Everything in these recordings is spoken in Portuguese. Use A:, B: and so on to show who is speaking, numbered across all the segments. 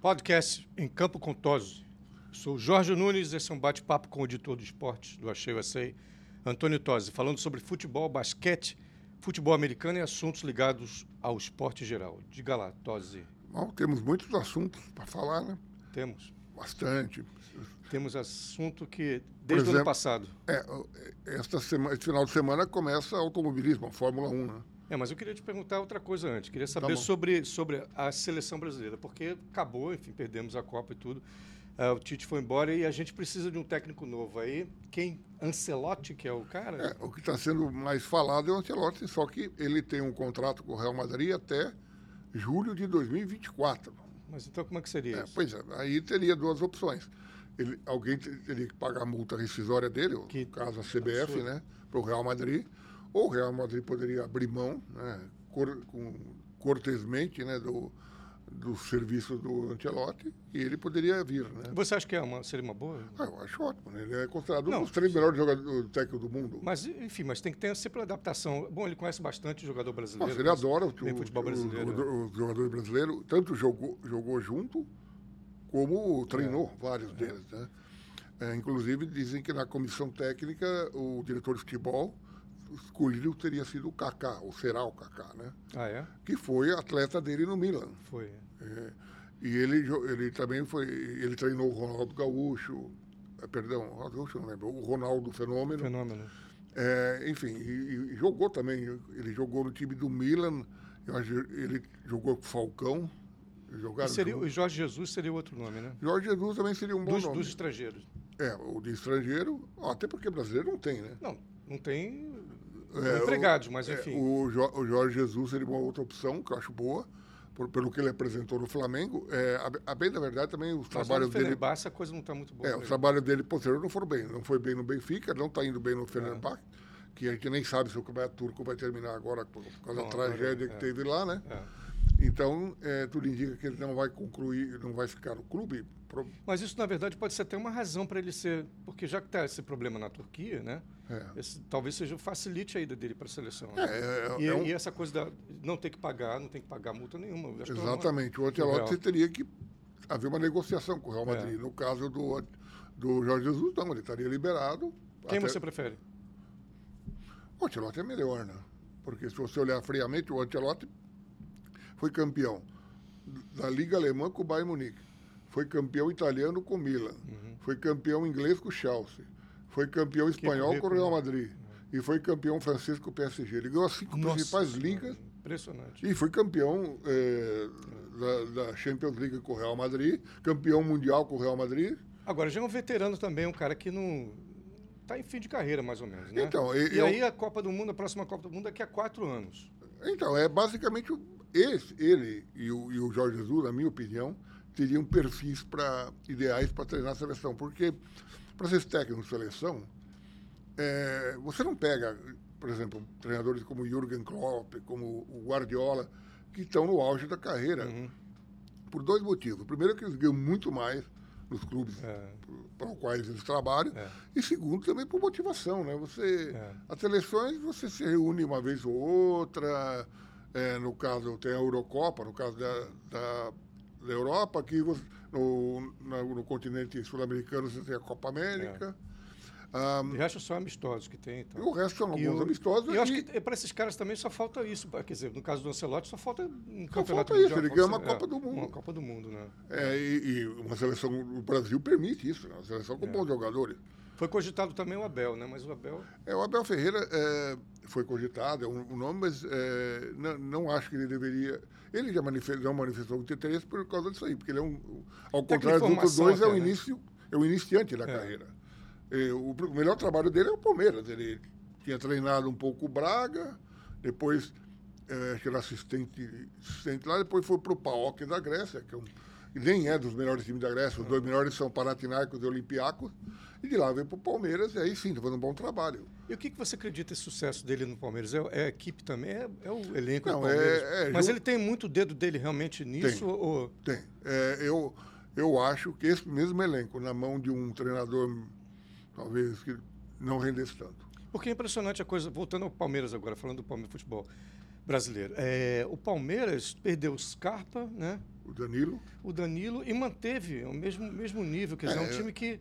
A: Podcast em Campo com Tosi. Sou Jorge Nunes, esse é um bate-papo com o editor de esportes do Achei USA, Antônio Tosi, falando sobre futebol, basquete, futebol americano e assuntos ligados ao esporte geral. Diga lá, Tosi.
B: Bom, temos muitos assuntos para falar, né?
A: Temos.
B: Bastante.
A: Temos assunto que, desde o ano passado.
B: É, esta semana, esse final de semana começa automobilismo, a Fórmula 1, né?
A: É, mas eu queria te perguntar outra coisa antes. Queria saber tá sobre, sobre a seleção brasileira, porque acabou, enfim, perdemos a Copa e tudo. Uh, o Tite foi embora e a gente precisa de um técnico novo aí. Quem? Ancelotti, que é o cara?
B: É, o que está sendo mais falado é o Ancelotti, só que ele tem um contrato com o Real Madrid até julho de 2024.
A: Mas então como é que seria
B: é,
A: isso?
B: Pois é, aí teria duas opções. Ele, alguém teria que pagar a multa rescisória dele, que, no caso a CBF, absurdo. né, para o Real Madrid ou o Real Madrid poderia abrir mão, né, cor, com, cortesmente, né, do, do serviço do Ancelotti e ele poderia vir. Né?
A: Você acha que é uma, seria uma boa?
B: Ah, eu acho ótimo. Né? Ele é considerado Não, um dos três melhores jogadores técnicos do mundo.
A: Mas, enfim, mas tem que ter sempre adaptação. Bom, ele conhece bastante o jogador brasileiro.
B: Nossa, ele adora o,
A: futebol brasileiro.
B: O, o, o, jogador brasileiro, tanto jogou, jogou junto como treinou é. vários é. deles. Né? É, inclusive, dizem que na comissão técnica, o diretor de futebol escolhido teria sido o Kaká, ou será o Kaká, né?
A: Ah, é?
B: Que foi atleta dele no Milan.
A: Foi.
B: É, e ele, ele também foi, ele treinou o Ronaldo Gaúcho, é, perdão, Ronaldo Gaúcho não lembro, o Ronaldo Fenômeno.
A: Fenômeno.
B: É, enfim, e, e, jogou também, ele jogou no time do Milan, ele jogou com o Falcão.
A: Seria, o Jorge Jesus seria outro nome, né?
B: Jorge Jesus também seria um bom
A: dos,
B: nome.
A: Dos estrangeiros.
B: É, o de estrangeiro, até porque brasileiro não tem, né?
A: Não, não tem empregados, mas
B: é,
A: enfim.
B: É, o, o, Jorge Jesus seria uma outra opção, que eu acho boa, por, pelo que ele apresentou no Flamengo. É, a, a, bem da verdade, também os mas trabalhos dele.
A: Fenerbahçe a coisa não está muito boa.
B: É, os trabalhos dele posterior não foram bem. Não foi bem no Benfica, não está indo bem no Fenerbahçe, é. que a gente nem sabe se o campeonato turco vai terminar agora por causa da tragédia que é. teve lá, né? É. Então, é, tudo indica que ele não vai concluir, não vai ficar no clube.
A: Mas isso, na verdade, pode ser até uma razão para ele ser. Porque já que está esse problema na Turquia, né? É. Esse, talvez seja facilite a ida dele para a seleção. Né?
B: É, é,
A: e,
B: é um...
A: e, essa coisa da não ter que pagar, não tem que pagar multa nenhuma.
B: É Exatamente. O Ancelotti teria que haver uma negociação com o Real Madrid. No caso do, do Jorge Jesus, não, ele estaria liberado.
A: Quem até... você prefere?
B: O Ancelotti é melhor, né? Porque se você olhar friamente, o Ancelotti foi campeão da Liga Alemã com o Bayern Munique, foi campeão italiano com o Milan, uhum. foi campeão inglês com o Chelsea, foi campeão espanhol com o Real Madrid uhum. e foi campeão francês com o PSG. Ele ganhou as cinco Nossa, principais ligas.
A: Impressionante.
B: E foi campeão é, da, da, Champions League com o Real Madrid, campeão mundial com o Real Madrid.
A: Agora, já é um veterano também, um cara que não. Está em fim de carreira, mais ou menos. Né?
B: Então,
A: e, e aí a Copa do Mundo, a próxima Copa do Mundo, daqui a quatro anos.
B: Então, é basicamente esse, ele e o, e o Jorge Jesus, na minha opinião, teriam perfis pra, ideais para treinar a seleção. Porque, para ser técnico de seleção, é, você não pega, por exemplo, treinadores como Jürgen Klopp, como o Guardiola, que estão no auge da carreira. Uhum. Por dois motivos. Primeiro, que eles ganham muito mais nos clubes é. para os quais eles trabalham. É. E segundo, também por motivação. Né? Você, é. As seleções, você se reúne uma vez ou outra é, no caso tem a Eurocopa, no caso da, da, da Europa, aqui no, no, no continente sul-americano você tem a Copa América.
A: É. Um, o resto são amistosos que tem. Então.
B: o resto são alguns amistosos.
A: E eu acho que para esses caras também só falta isso. Quer dizer, no caso do Ancelotti, só falta um
B: só campeonato falta isso, ele ganha uma é, Copa do Mundo.
A: Uma Copa do Mundo, né?
B: É, e, e uma seleção, o Brasil permite isso, né? uma seleção com é. bons jogadores.
A: Foi cogitado também o Abel, né? Mas o Abel.
B: É, o Abel Ferreira é, foi cogitado, é um, um nome, mas é, não, não, acho que ele deveria. Ele já manifestou, não manifestou muito interesse por causa disso aí, porque ele é um. Ao contrário dos outros dois, é o, né? início, é o iniciante da é. carreira. É, o, o, melhor trabalho dele é o Palmeiras. Ele tinha treinado um pouco o Braga, depois é, acho que era assistente, assistente lá, depois foi para o PAOK da Grécia, que é um, nem é dos melhores times da Grécia, os dois melhores são Panathinaikos e Olympiacos. E de lá veio para o Palmeiras, e aí sim, está fazendo um bom trabalho.
A: E o que, que você acredita esse sucesso dele no Palmeiras? É, é a equipe também? É, é o elenco
B: Não,
A: do
B: Palmeiras?
A: É, é, Mas ele tem muito dedo dele realmente nisso?
B: Tem,
A: ou...
B: tem. É, eu, eu acho que esse mesmo elenco, na mão de um treinador, talvez, que não rendesse tanto.
A: Porque é impressionante a coisa, voltando ao Palmeiras agora, falando do Palmeiras Futebol. brasileiro. É, o Palmeiras perdeu o Scarpa, né?
B: O Danilo.
A: O Danilo e manteve o mesmo, mesmo nível. Quer dizer, é um
B: É,
A: time que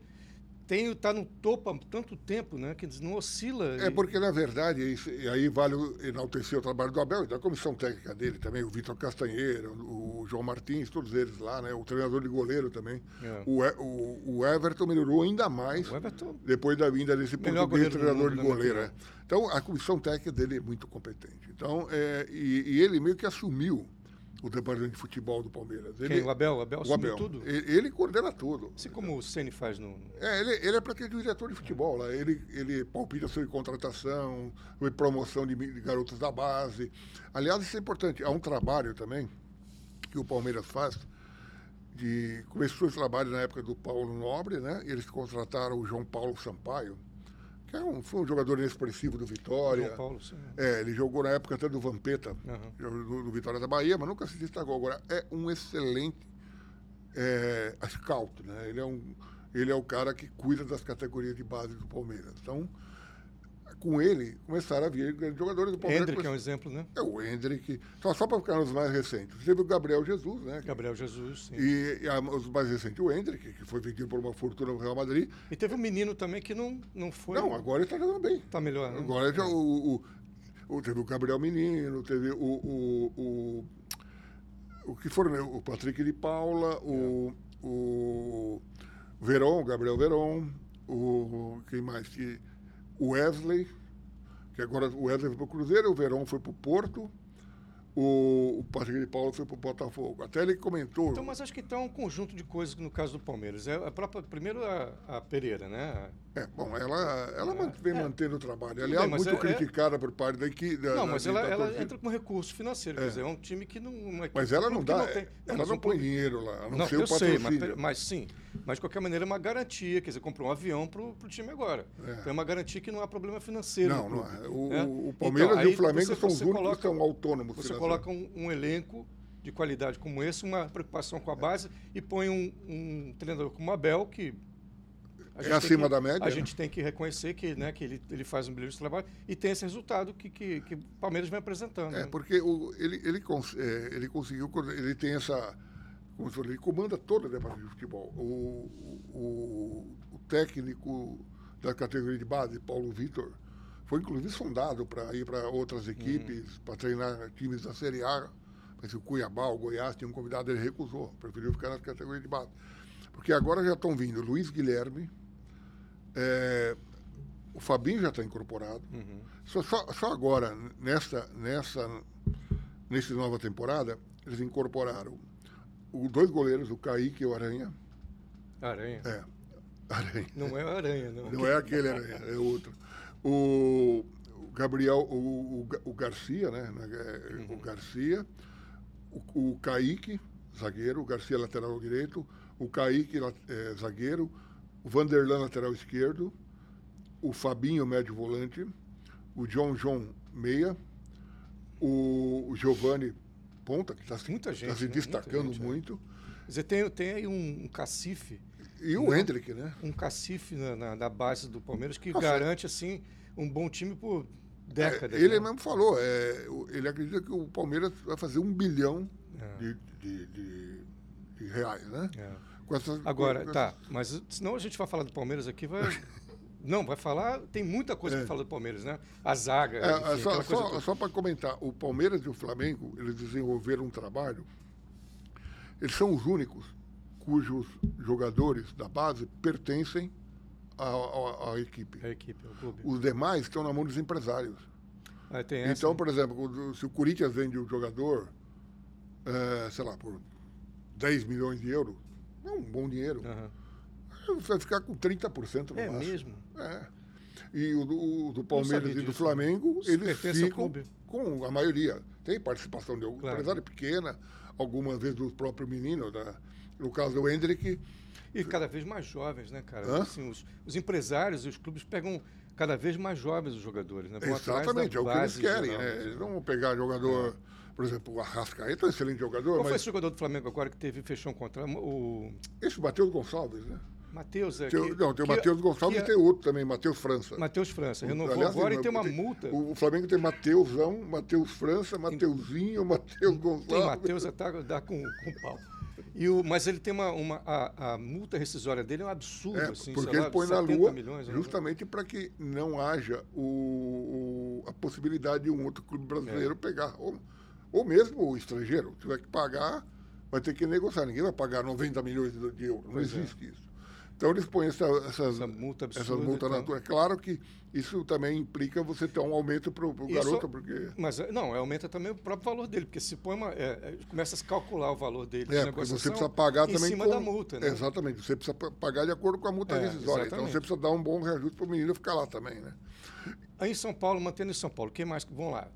A: tem está no topo há tanto tempo, né? Que não oscila.
B: É
A: e-
B: porque, na verdade, isso- e aí vale o- enaltecer o trabalho do Abel e da comissão técnica dele também, o Vitor Castanheira, o João Martins, todos eles lá, né? O treinador de goleiro também.
A: É.
B: O, o, o Everton melhorou ainda mais
A: O Everton
B: depois da vinda desse
A: Melhor
B: português treinador
A: mundo,
B: de goleiro.
A: opinião.
B: é. Então, a comissão técnica dele é muito competente. Então, é, e, e ele meio que assumiu o departamento de futebol do Palmeiras. Ele,
A: Quem? O Abel? O Abel
B: o Abel.
A: tudo?
B: Ele, ele coordena tudo.
A: Assim como o Ceni faz no.
B: É, ele, ele é praticamente o diretor de futebol lá. Ele, ele palpita sobre contratação, sobre promoção de, de garotos da base. Aliás, isso é importante. Há um trabalho também que o Palmeiras faz. De, começou esse trabalho na época do Paulo Nobre, né? Eles contrataram o João Paulo Sampaio, que é um, foi um jogador inexpressivo do Vitória.
A: João Paulo, sim.
B: É, ele jogou na época até do Vampeta,
A: Aham.
B: do, do Vitória da Bahia, mas nunca se destacou. Agora, é um excelente é, scout, né? Ele é, um, ele é o cara que cuida das categorias de base do Palmeiras. Então, com ele, começaram a vir grandes jogadores do Palmeiras.
A: Hendrick é um exemplo, né?
B: É o Hendrick. Só, só para ficar nos mais recentes. Teve o Gabriel Jesus, né?
A: Gabriel Jesus, sim.
B: E, e a- os mais recentes, o Hendrick, que foi vendido por uma fortuna no Real Madrid.
A: E teve um menino também que não, não foi.
B: Não, agora ele está jogando bem.
A: Tá melhor, né?
B: Agora já o, o- o- teve o Gabriel Menino, teve o, o, o, o que foram, né? o Patrick de Paula, o, o Veron, o Gabriel Veron, o quem mais? Que, o Wesley, que agora o Wesley foi para o Cruzeiro, o Veron foi para o Porto, o, o Patrick de Paula foi para o Botafogo. Até ele comentou.
A: Então, mas acho que é um conjunto de coisas no caso do Palmeiras. É a própria, primeiro a, a Pereira, né?
B: É, bom, ela, ela man- vem
A: é.
B: mantendo o trabalho. Aliás,
A: bem, mas
B: muito
A: é- é-
B: criticada por parte da equipe.
A: Não, mas ela, ela entra com recurso financeiro. Quer dizer, é um time que não.
B: Mas ela não dá.
A: que tem-
B: ela não
A: um
B: põe dinheiro lá, não,
A: Não,
B: ser
A: eu
B: o
A: sei, mas, mas sim. Mas de qualquer maneira é uma garantia. Quer dizer, comprou um avião pro, pro time agora.
B: É.
A: Então é uma garantia que não há problema financeiro.
B: Não, não
A: clube,
B: é. O,
A: né?
B: o
A: Então,
B: Palmeiras e
A: aí
B: o Flamengo
A: você-
B: são os únicos que são autônomos.
A: Você coloca um, um elenco de qualidade como esse, uma preocupação com a base e põe um, um treinador como o Abel, que. A
B: É acima
A: que-
B: da média,
A: A
B: né?
A: gente tem que reconhecer que, né, que ele, ele faz um brilhante trabalho e tem esse resultado que, que, que o Palmeiras vem apresentando.
B: É,
A: né?
B: porque o, ele, ele, cons- é, ele conseguiu, ele tem essa. Como se fosse, ele comanda toda a departamento de futebol. O, o, o técnico da categoria de base, Paulo Vitor, foi inclusive sondado para ir para outras equipes, para treinar times da Série A. Mas o Cuiabá, o Goiás, tinha um convidado, ele recusou, preferiu ficar na categoria de base. Porque agora já estão vindo Luiz Guilherme, é, o Fabinho já está incorporado.
A: Uhum.
B: Só, só, só agora, nessa, nessa, nessa nova temporada, eles incorporaram os dois goleiros, o Kaique e o Aranha.
A: Aranha.
B: É, Aranha.
A: Não é aranha, não.
B: Não é aquele Aranha, é outro. O, o Gabriel, o, o, o Garcia, né? é, O Garcia, o, o Kaique, zagueiro, o Garcia lateral direito, o Kaique é, zagueiro, o Vanderlan lateral esquerdo, o Fabinho médio volante, o John John meia, o, Giovanni ponta, que está se,
A: Muita
B: tá
A: gente,
B: se
A: né? Muita
B: destacando
A: gente, é.
B: muito,
A: Quer dizer, tem, tem aí um, um cacife,
B: e o
A: Não.
B: Hendrick, né?
A: um cacife na, na, na base do Palmeiras que
B: Nossa,
A: garante, assim, um bom time por décadas.
B: É, ele
A: né?
B: mesmo falou, é, ele acredita que o Palmeiras vai fazer um bilhão
A: É.
B: de, de- de- de reais, né?
A: É.
B: Com essas-
A: Agora,
B: com
A: tá, mas senão a gente vai falar do Palmeiras aqui, vai. Não, vai falar. Tem muita coisa
B: É.
A: para falar do Palmeiras, né? A zaga.
B: É,
A: enfim,
B: é, só só, só para comentar, o Palmeiras e o Flamengo, eles desenvolveram um trabalho, eles são os únicos cujos jogadores da base pertencem à, à- à equipe.
A: A equipe, o clube.
B: Os demais estão na mão dos empresários.
A: Ah, essa,
B: Então,
A: né?
B: por exemplo, se o Corinthians vende um jogador, eh, sei lá, por 10 milhões de euros, é um bom dinheiro.
A: Aham.
B: Vai ficar com 30% no
A: É
B: máximo.
A: mesmo?
B: É. E o do, o do Palmeiras e do. Flamengo,
A: Isso
B: eles ficam
A: clube.
B: com a maioria. Tem participação de algum
A: Claro.
B: empresário pequena, algumas vezes do próprio menino. Da, no caso do Hendrick,
A: E cada vez mais jovens, né, cara? Assim, os, os empresários e os clubes pegam cada vez mais jovens os jogadores, né? Vão
B: exatamente, é o que eles querem.
A: geral,
B: Né? Eles não vão pegar jogador, por exemplo, o Arrascaeta é um excelente jogador,
A: Qual foi
B: mas
A: esse jogador do Flamengo agora que teve fechou um contrato? O
B: esse Matheus Gonçalves, né?
A: Matheus, é.
B: Tem,
A: que-
B: não, tem o Matheus Gonçalves
A: que
B: e tem outro também, Matheus França.
A: Matheus França. Renovou
B: Aliás,
A: agora e tem uma
B: tem-
A: multa.
B: O Flamengo tem Mateusão, Matheus França, Mateuzinho, Matheus
A: Tem
B: Gonçalves.
A: Matheus até dá com, com pau. E o, mas ele tem uma. uma a, a multa rescisória dele é um absurdo,
B: É,
A: assim,
B: porque
A: lá,
B: ele põe na
A: 70
B: lua
A: milhões,
B: justamente para que não haja o, o- a possibilidade de um outro clube brasileiro
A: É.
B: pegar. Ou, ou mesmo o estrangeiro, tiver que pagar, vai ter que negociar. Ninguém vai pagar 90 milhões de, de euros. Não
A: Pois é.
B: existe isso. Então eles põem essa, essas,
A: Essa multa absurda.
B: essas multas
A: então.
B: É claro que isso também implica você ter um aumento para o
A: Isso-
B: garoto, porque.
A: Mas é, não, aumenta também o próprio valor dele, porque se põe uma. é, é, começa a se calcular o valor dele de
B: É, porque você
A: negociação
B: precisa pagar
A: em
B: também
A: cima
B: com...
A: da multa, né?
B: Exatamente, você precisa pa- pagar de acordo com a multa
A: É.
B: Então você precisa dar um bom reajuste para o menino ficar lá também, né?
A: Aí em São Paulo, mantendo em São Paulo, quem mais? Vamos lá.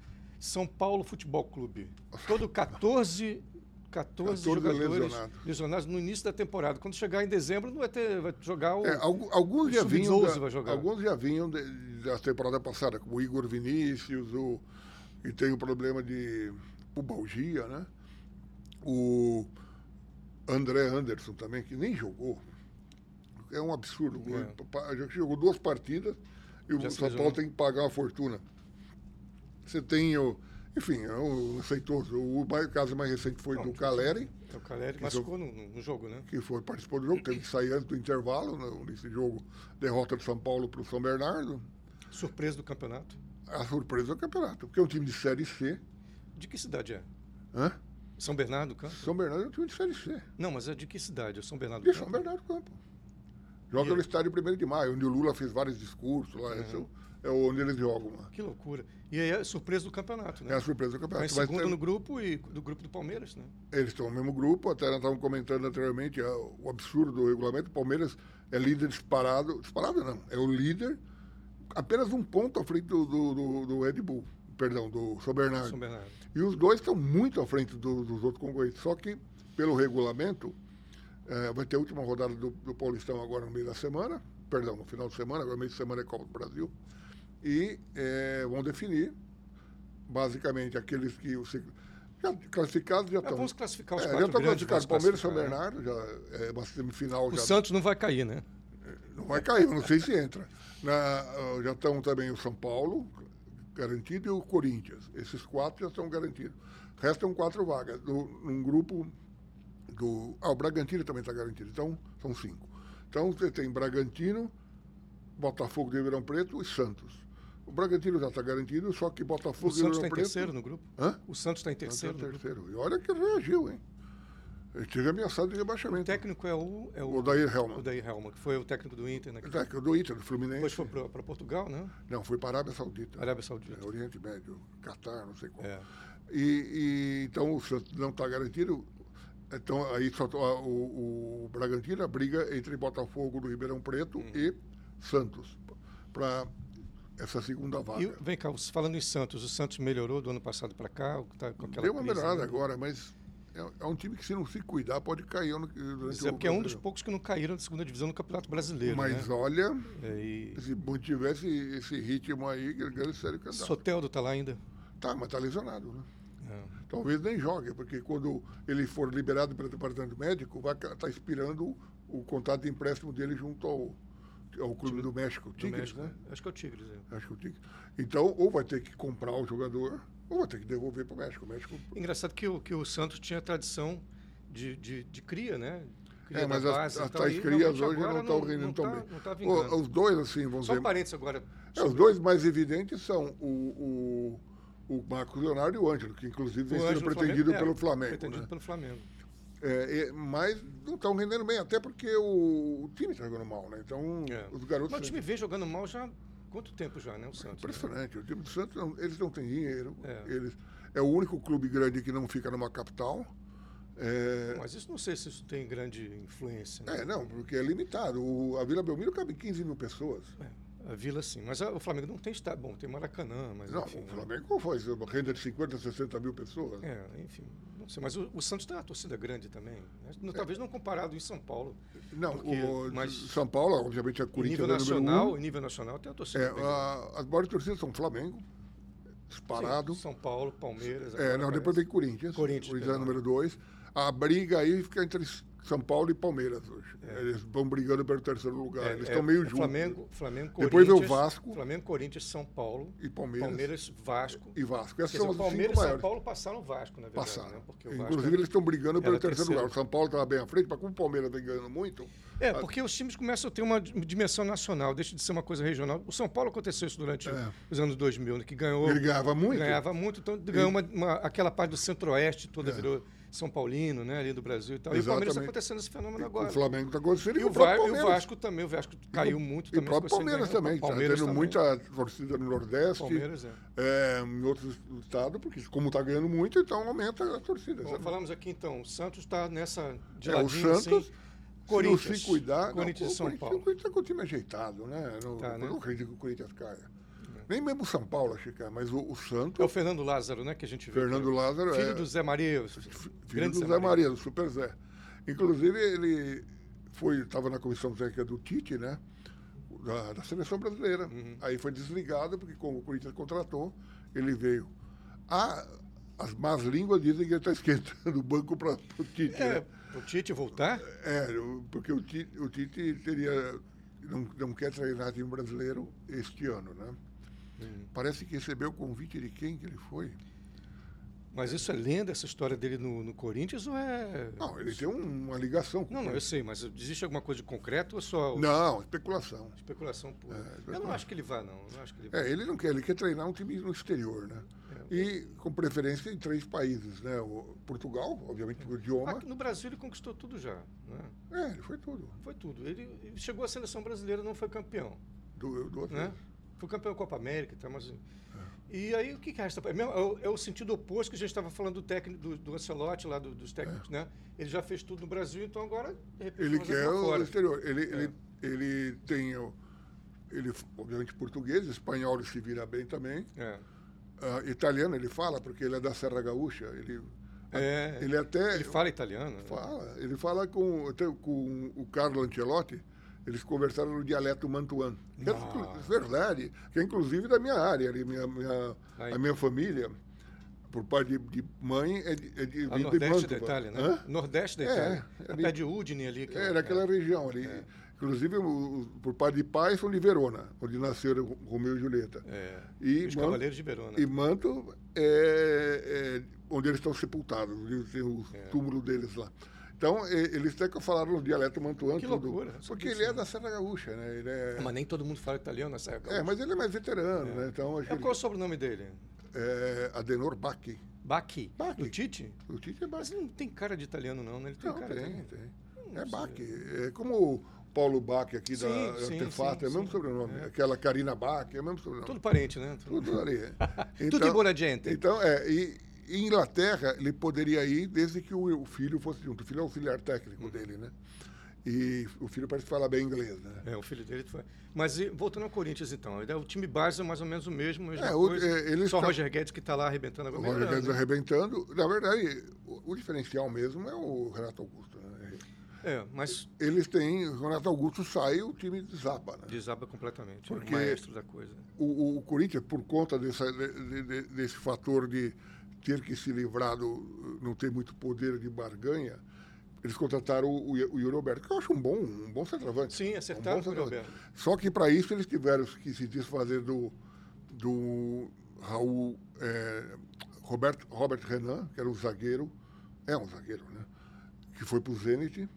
A: São Paulo Futebol Clube. Todo 14, 14,
B: 14
A: jogadores
B: lesionados.
A: lesionados no início da temporada. Quando chegar em dezembro, não vai ter. Vai jogar o.
B: É, algu- alguns,
A: o
B: já vinham
A: Sub-12
B: da,
A: vai jogar.
B: alguns já vinham de- da temporada passada, como o Igor Vinícius, o, e tem o problema de pubalgia, né? O André Anderson também, que nem jogou. É um absurdo.
A: É.
B: Jogou duas partidas e
A: Já
B: o São. Paulo tem que pagar uma fortuna. Você tem o. Enfim, é um aceitoso. O caso mais recente foi
A: Não,
B: do Caleri,
A: É o Caleri
B: que
A: machucou no, no jogo, né?
B: que foi, participou do jogo, teve que sair antes do intervalo, né, nesse jogo, derrota do São Paulo para o São Bernardo.
A: Surpresa do campeonato.
B: A surpresa do campeonato, porque é um time de Série C.
A: De que cidade é?
B: Hã?
A: São Bernardo do Campo?
B: São Bernardo é um time de Série C.
A: Não, mas é de que cidade? É São Bernardo do
B: De
A: Campo?
B: São Bernardo do Campo. Joga
A: E-
B: no estádio 1 de maio, onde o Lula fez vários discursos lá. Esse é o- é jogam lá.
A: Que loucura. E aí é surpresa do campeonato, né?
B: É a surpresa do campeonato. Mas
A: segundo no grupo e do grupo do Palmeiras, né?
B: Eles estão no mesmo grupo, até nós estávamos comentando anteriormente é, o absurdo do regulamento. O Palmeiras é líder disparado. Disparado não, é o líder, apenas um ponto à frente do, do, do- do Red Bull, perdão, do São Bernardo.
A: São Bernardo.
B: E os dois estão muito à frente do- dos outros concorrentes. Só que, pelo regulamento, eh, vai ter a última rodada do, do Paulistão agora no meio da semana, perdão, no final de semana, agora meio de semana é Copa do Brasil, e eh, vão definir, basicamente, aqueles que os já classificados já
A: Ah,
B: estão.
A: vamos classificar os
B: É, já estão classificados. Palmeiras e São? Bernardo, já é uma semifinal.
A: O
B: já,
A: Santos não vai cair, né?
B: não vai cair, eu não sei se entra. Na, já estão também o São Paulo, garantido, e o Corinthians. Esses quatro já estão garantidos. Restam quatro vagas. Do, num grupo do. Ah, o Bragantino também está garantido. Então, são cinco. Então, você tem Bragantino, Botafogo de Ribeirão Preto e Santos. O Bragantino já está garantido, só que
A: O
B: Botafogo de
A: Santos está em
B: Preto.
A: terceiro no grupo.
B: Hã?
A: O Santos está em
B: Santos
A: terceiro. no grupo.
B: terceiro. E olha que reagiu, hein? Ele teve ameaçado de
A: O
B: rebaixamento.
A: técnico é o. É o,
B: O Dair Helman.
A: o Dair Helman, que foi o técnico do Inter, né? que
B: é do Inter, do Fluminense.
A: Depois foi para Portugal, né?
B: Não, foi para a Arábia Saudita.
A: Arábia Saudita.
B: É, Oriente Médio, Catar, não sei qual.
A: É.
B: E, e, então o Santos não está garantido. Então aí só tá- o, o Bragantino a briga entre Botafogo do Ribeirão Preto
A: Hum.
B: e Santos para essa segunda vaga.
A: E vem cá, falando em Santos, o Santos melhorou do ano passado para cá? Tá com aquela
B: Deu uma
A: crise,
B: melhorada
A: né?
B: agora, mas é, é um time que se não se cuidar pode cair durante
A: Isso é porque é um dos poucos que não caíram da segunda divisão no Campeonato Brasileiro.
B: Mas
A: né?
B: olha,
A: É, e...
B: se mantivesse esse ritmo aí, que grande sério candidato.
A: Soteldo está lá ainda.
B: Tá, mas tá lesionado, né?
A: É.
B: Talvez nem jogue, porque quando ele for liberado pelo departamento médico, vai estar tá expirando o, o contrato de empréstimo dele junto ao, ao Clube do México,
A: Do
B: Tigres,
A: México,
B: né?
A: Acho que é o Tigres. É.
B: Acho que é o Tigres. Então, ou vai ter que comprar o jogador, ou vai ter que devolver para o México. O México
A: Engraçado que o, que o Santos tinha tradição de, de, de cria, né? Cria
B: é, mas
A: base
B: as, as tais crias hoje não estão rendendo tão
A: tá-
B: bem.
A: Tá
B: O- os dois, assim, vamos
A: Só um
B: dizer.
A: parênteses agora.
B: É, os dois mais evidentes são o, o, o Marcos Leonardo e o Ângelo, que inclusive vem
A: O
B: sendo pretendido
A: Flamengo, é,
B: pelo Flamengo.
A: Pretendido
B: né?
A: pelo Flamengo.
B: É, é, mas não estão rendendo bem, até porque o, o time está jogando mal, né? Então,
A: É.
B: os garotos.
A: Mas o time vem jogando mal já há quanto tempo já, né? O Santos. né?
B: Impressionante. O time do Santos, não- eles não têm dinheiro.
A: É.
B: Eles, é o único clube grande que não fica numa capital. É,
A: Mas isso não sei se isso tem grande influência. Né?
B: é, não, porque é limitado. O- a Vila Belmiro cabe 15 mil pessoas.
A: É, a Vila sim. Mas a- o Flamengo não tem estado. Bom, tem Maracanã, mas
B: Não,
A: enfim.
B: o
A: né?
B: Flamengo qual foi? Uma renda de 50, 60 mil pessoas.
A: É, enfim. Não sei. Mas o, o Santos tem uma torcida grande também. né? Não- Talvez não comparado em São Paulo.
B: Não,
A: Porque-
B: o
A: mas-
B: São Paulo, obviamente,
A: Em
B: Corinthians
A: nível
B: é
A: nacional,
B: um.
A: nível nacional tem a torcida.
B: É, a- as maiores torcidas são Flamengo, disparado.
A: Sim, São Paulo, Palmeiras.
B: É, não, depois vem Corinthians.
A: Corinthians,
B: Corinthians é número dois. A briga aí fica entre São Paulo e Palmeiras hoje.
A: É.
B: Eles estão brigando pelo terceiro lugar.
A: É,
B: Eles
A: é,
B: estão meio
A: é
B: juntos.
A: Flamengo, Flamengo,
B: Depois vem o Vasco.
A: Flamengo, Corinthians, São Paulo,
B: E Palmeiras,
A: Palmeiras, Vasco.
B: e Vasco. Essas são os
A: Palmeiras
B: cinco
A: e São
B: maiores.
A: Paulo passaram o Vasco, na verdade.
B: Passaram.
A: Né? Porque
B: Inclusive, eles estão brigando pelo terceiro
A: terceiro.
B: lugar. O São Paulo estava bem à frente, mas como o Palmeiras vem ganhando muito,
A: É, porque os times começam a ter uma dimensão nacional, deixa de ser uma coisa regional. O São Paulo aconteceu isso durante
B: É.
A: os anos 2000, né, que ganhou.
B: ele ganhava muito.
A: Ganhava muito, então ganhou uma, uma- aquela parte do centro-oeste toda
B: É.
A: virou São Paulino, né, ali do Brasil e tal. E o Palmeiras está
B: Exatamente.
A: acontecendo esse fenômeno
B: O
A: agora.
B: Flamengo está acontecendo
A: E o,
B: próprio
A: Va- e o. Vasco também, o Vasco caiu muito
B: E
A: também.
B: o próprio Palmeiras também. Está tendo
A: também.
B: muita torcida no Nordeste,
A: Palmeiras, é.
B: é, em outros estados, porque como está ganhando muito, então aumenta a torcida.
A: Bom, falamos aqui então, o Santos está nessa de
B: É, o
A: ladinho,
B: Santos,
A: assim. Corinthians.
B: se não se cuidar... não,
A: Corinthians e
B: o
A: São Paulo.
B: O Corinthians está com o time ajeitado, né? Não,
A: Tá, né?
B: não acredito que o Corinthians caia. Nem mesmo o São Paulo, acho que cai, mas o, o Santos,
A: É o Fernando Lázaro, né, que a gente vê.
B: Fernando
A: aqui.
B: Lázaro,
A: Filho
B: é,
A: do Zé Maria.
B: filho do Zé Maria, do Super Zé. Inclusive, ele foi estava na comissão técnica do Tite, né? Da, da seleção brasileira.
A: Uhum.
B: Aí foi desligado, porque como o Corinthians contratou, ele veio. Ah, as más línguas dizem que ele está esquentando o banco para o Tite.
A: É,
B: né?
A: o Tite voltar?
B: É, porque o Tite, o Tite teria. Não, não quer treinar time brasileiro este ano, né?
A: Uhum.
B: Parece que recebeu o convite de quem que ele foi?
A: Mas isso é lenda, essa história dele no, no Corinthians, ou é...
B: Não, ele tem um- uma ligação com
A: Não, não, eu sei, mas existe alguma coisa de concreto ou é só
B: Não, especulação.
A: especulação pura?
B: É,
A: Eu não
B: especulação.
A: acho que ele vá, não. Eu não acho que ele vá.
B: É, ele não quer, ele quer treinar um time no exterior, né?
A: É.
B: E com preferência em três países, né? O Portugal, obviamente, por idioma.
A: Aqui no Brasil ele conquistou tudo já. Né?
B: É, ele foi tudo.
A: Foi tudo. Ele, ele chegou à seleção brasileira, não foi campeão.
B: Do, do outro.
A: Né? Foi campeão da Copa América, tá, mas... E aí o que, que resta? É, mesmo- é o- é o sentido oposto que a gente estava falando do técnico do, do Ancelotti, lá do- dos técnicos, né? Ele já fez tudo no Brasil, então agora, de repente,
B: É. Ele quer o
A: fora.
B: exterior. Ele,
A: É.
B: ele, ele tem, o- ele, obviamente, português, espanhol ele se vira bem também.
A: É.
B: Ah, italiano ele fala, porque ele é da Serra Gaúcha. Ele,
A: É,
B: ele até
A: ele fala italiano. né?
B: fala. Ele fala com, com o Carlo Ancelotti. Eles conversaram no dialeto mantuano. Que é
A: Nossa.
B: verdade. Que é inclusive da minha área. ali, Minha, minha, a minha família, por parte de, de mãe, é de, é de,
A: A
B: de
A: nordeste da
B: Mantova.
A: Itália, né?
B: Hã?
A: Nordeste da
B: É,
A: Itália.
B: ali-
A: É, pé de Udine ali. que
B: É,
A: é-
B: naquela
A: é.
B: região ali. Inclusive, o- o- por parte de pai, são de Verona, onde nasceram Romeu e Julieta.
A: É.
B: E,
A: Os
B: Man-
A: Cavaleiros de Verona.
B: e Manto é, é onde eles estão sepultados, onde tem o
A: É.
B: túmulo deles lá. Então, eles até que falaram no dialeto mantuano.
A: Que
B: tudo,
A: loucura,
B: Porque ele é da Serra Gaúcha, né? Ele é,
A: Mas nem todo mundo fala italiano nessa época.
B: é, mas ele é mais veterano, né? Então, acho que
A: É,
B: ele,
A: qual é o sobrenome dele?
B: é Adenor Bacchi.
A: Bacchi.
B: Bacchi.
A: O Tite?
B: O Tite é
A: Mas
B: Bacchi.
A: ele não tem cara de italiano, não, né? Ele tem
B: Não,
A: cara
B: tem,
A: de...
B: tem.
A: Não
B: É. Bacchi. É como o Paulo Bach aqui da
A: Sim,
B: Artefato,
A: sim,
B: é o mesmo
A: sim.
B: sobrenome.
A: É.
B: Aquela Karina Bach, é o mesmo sobrenome.
A: Tudo parente, né?
B: Tudo ali.
A: Tudo buona gente.
B: Então, é, e em Inglaterra, ele poderia ir desde que o, o filho fosse junto. O filho é o auxiliar
A: Uhum.
B: técnico dele, né? E o filho parece que fala bem inglês, né?
A: É, o filho dele foi. Mas voltando ao Corinthians, então. O time base é mais ou menos o mesmo, mesma
B: É, o-
A: coisa.
B: é,
A: Só o
B: tá-
A: Roger Guedes que está lá arrebentando
B: O
A: agora.
B: Roger
A: melhorando,
B: Guedes
A: né?
B: arrebentando. Na verdade, o, o diferencial mesmo é o Renato Augusto, né?
A: É, mas
B: Eles têm... O Renato Augusto sai, o time desaba, né?
A: desaba completamente. É
B: Porque-
A: o maestro da coisa.
B: O, o- o Corinthians, por conta dessa, de- de- desse fator de ter que se livrar do. não ter muito poder de barganha, eles contrataram o, o Yuri Alberto, que eu acho um bom, um bom centroavante.
A: Sim,
B: Um
A: acertaram
B: bom centroavante.
A: Alberto.
B: Só que para isso eles tiveram que se desfazer do, do Raul é, Roberto, Robert Renan, que era um zagueiro, é um zagueiro, né? Que foi para o Zenit.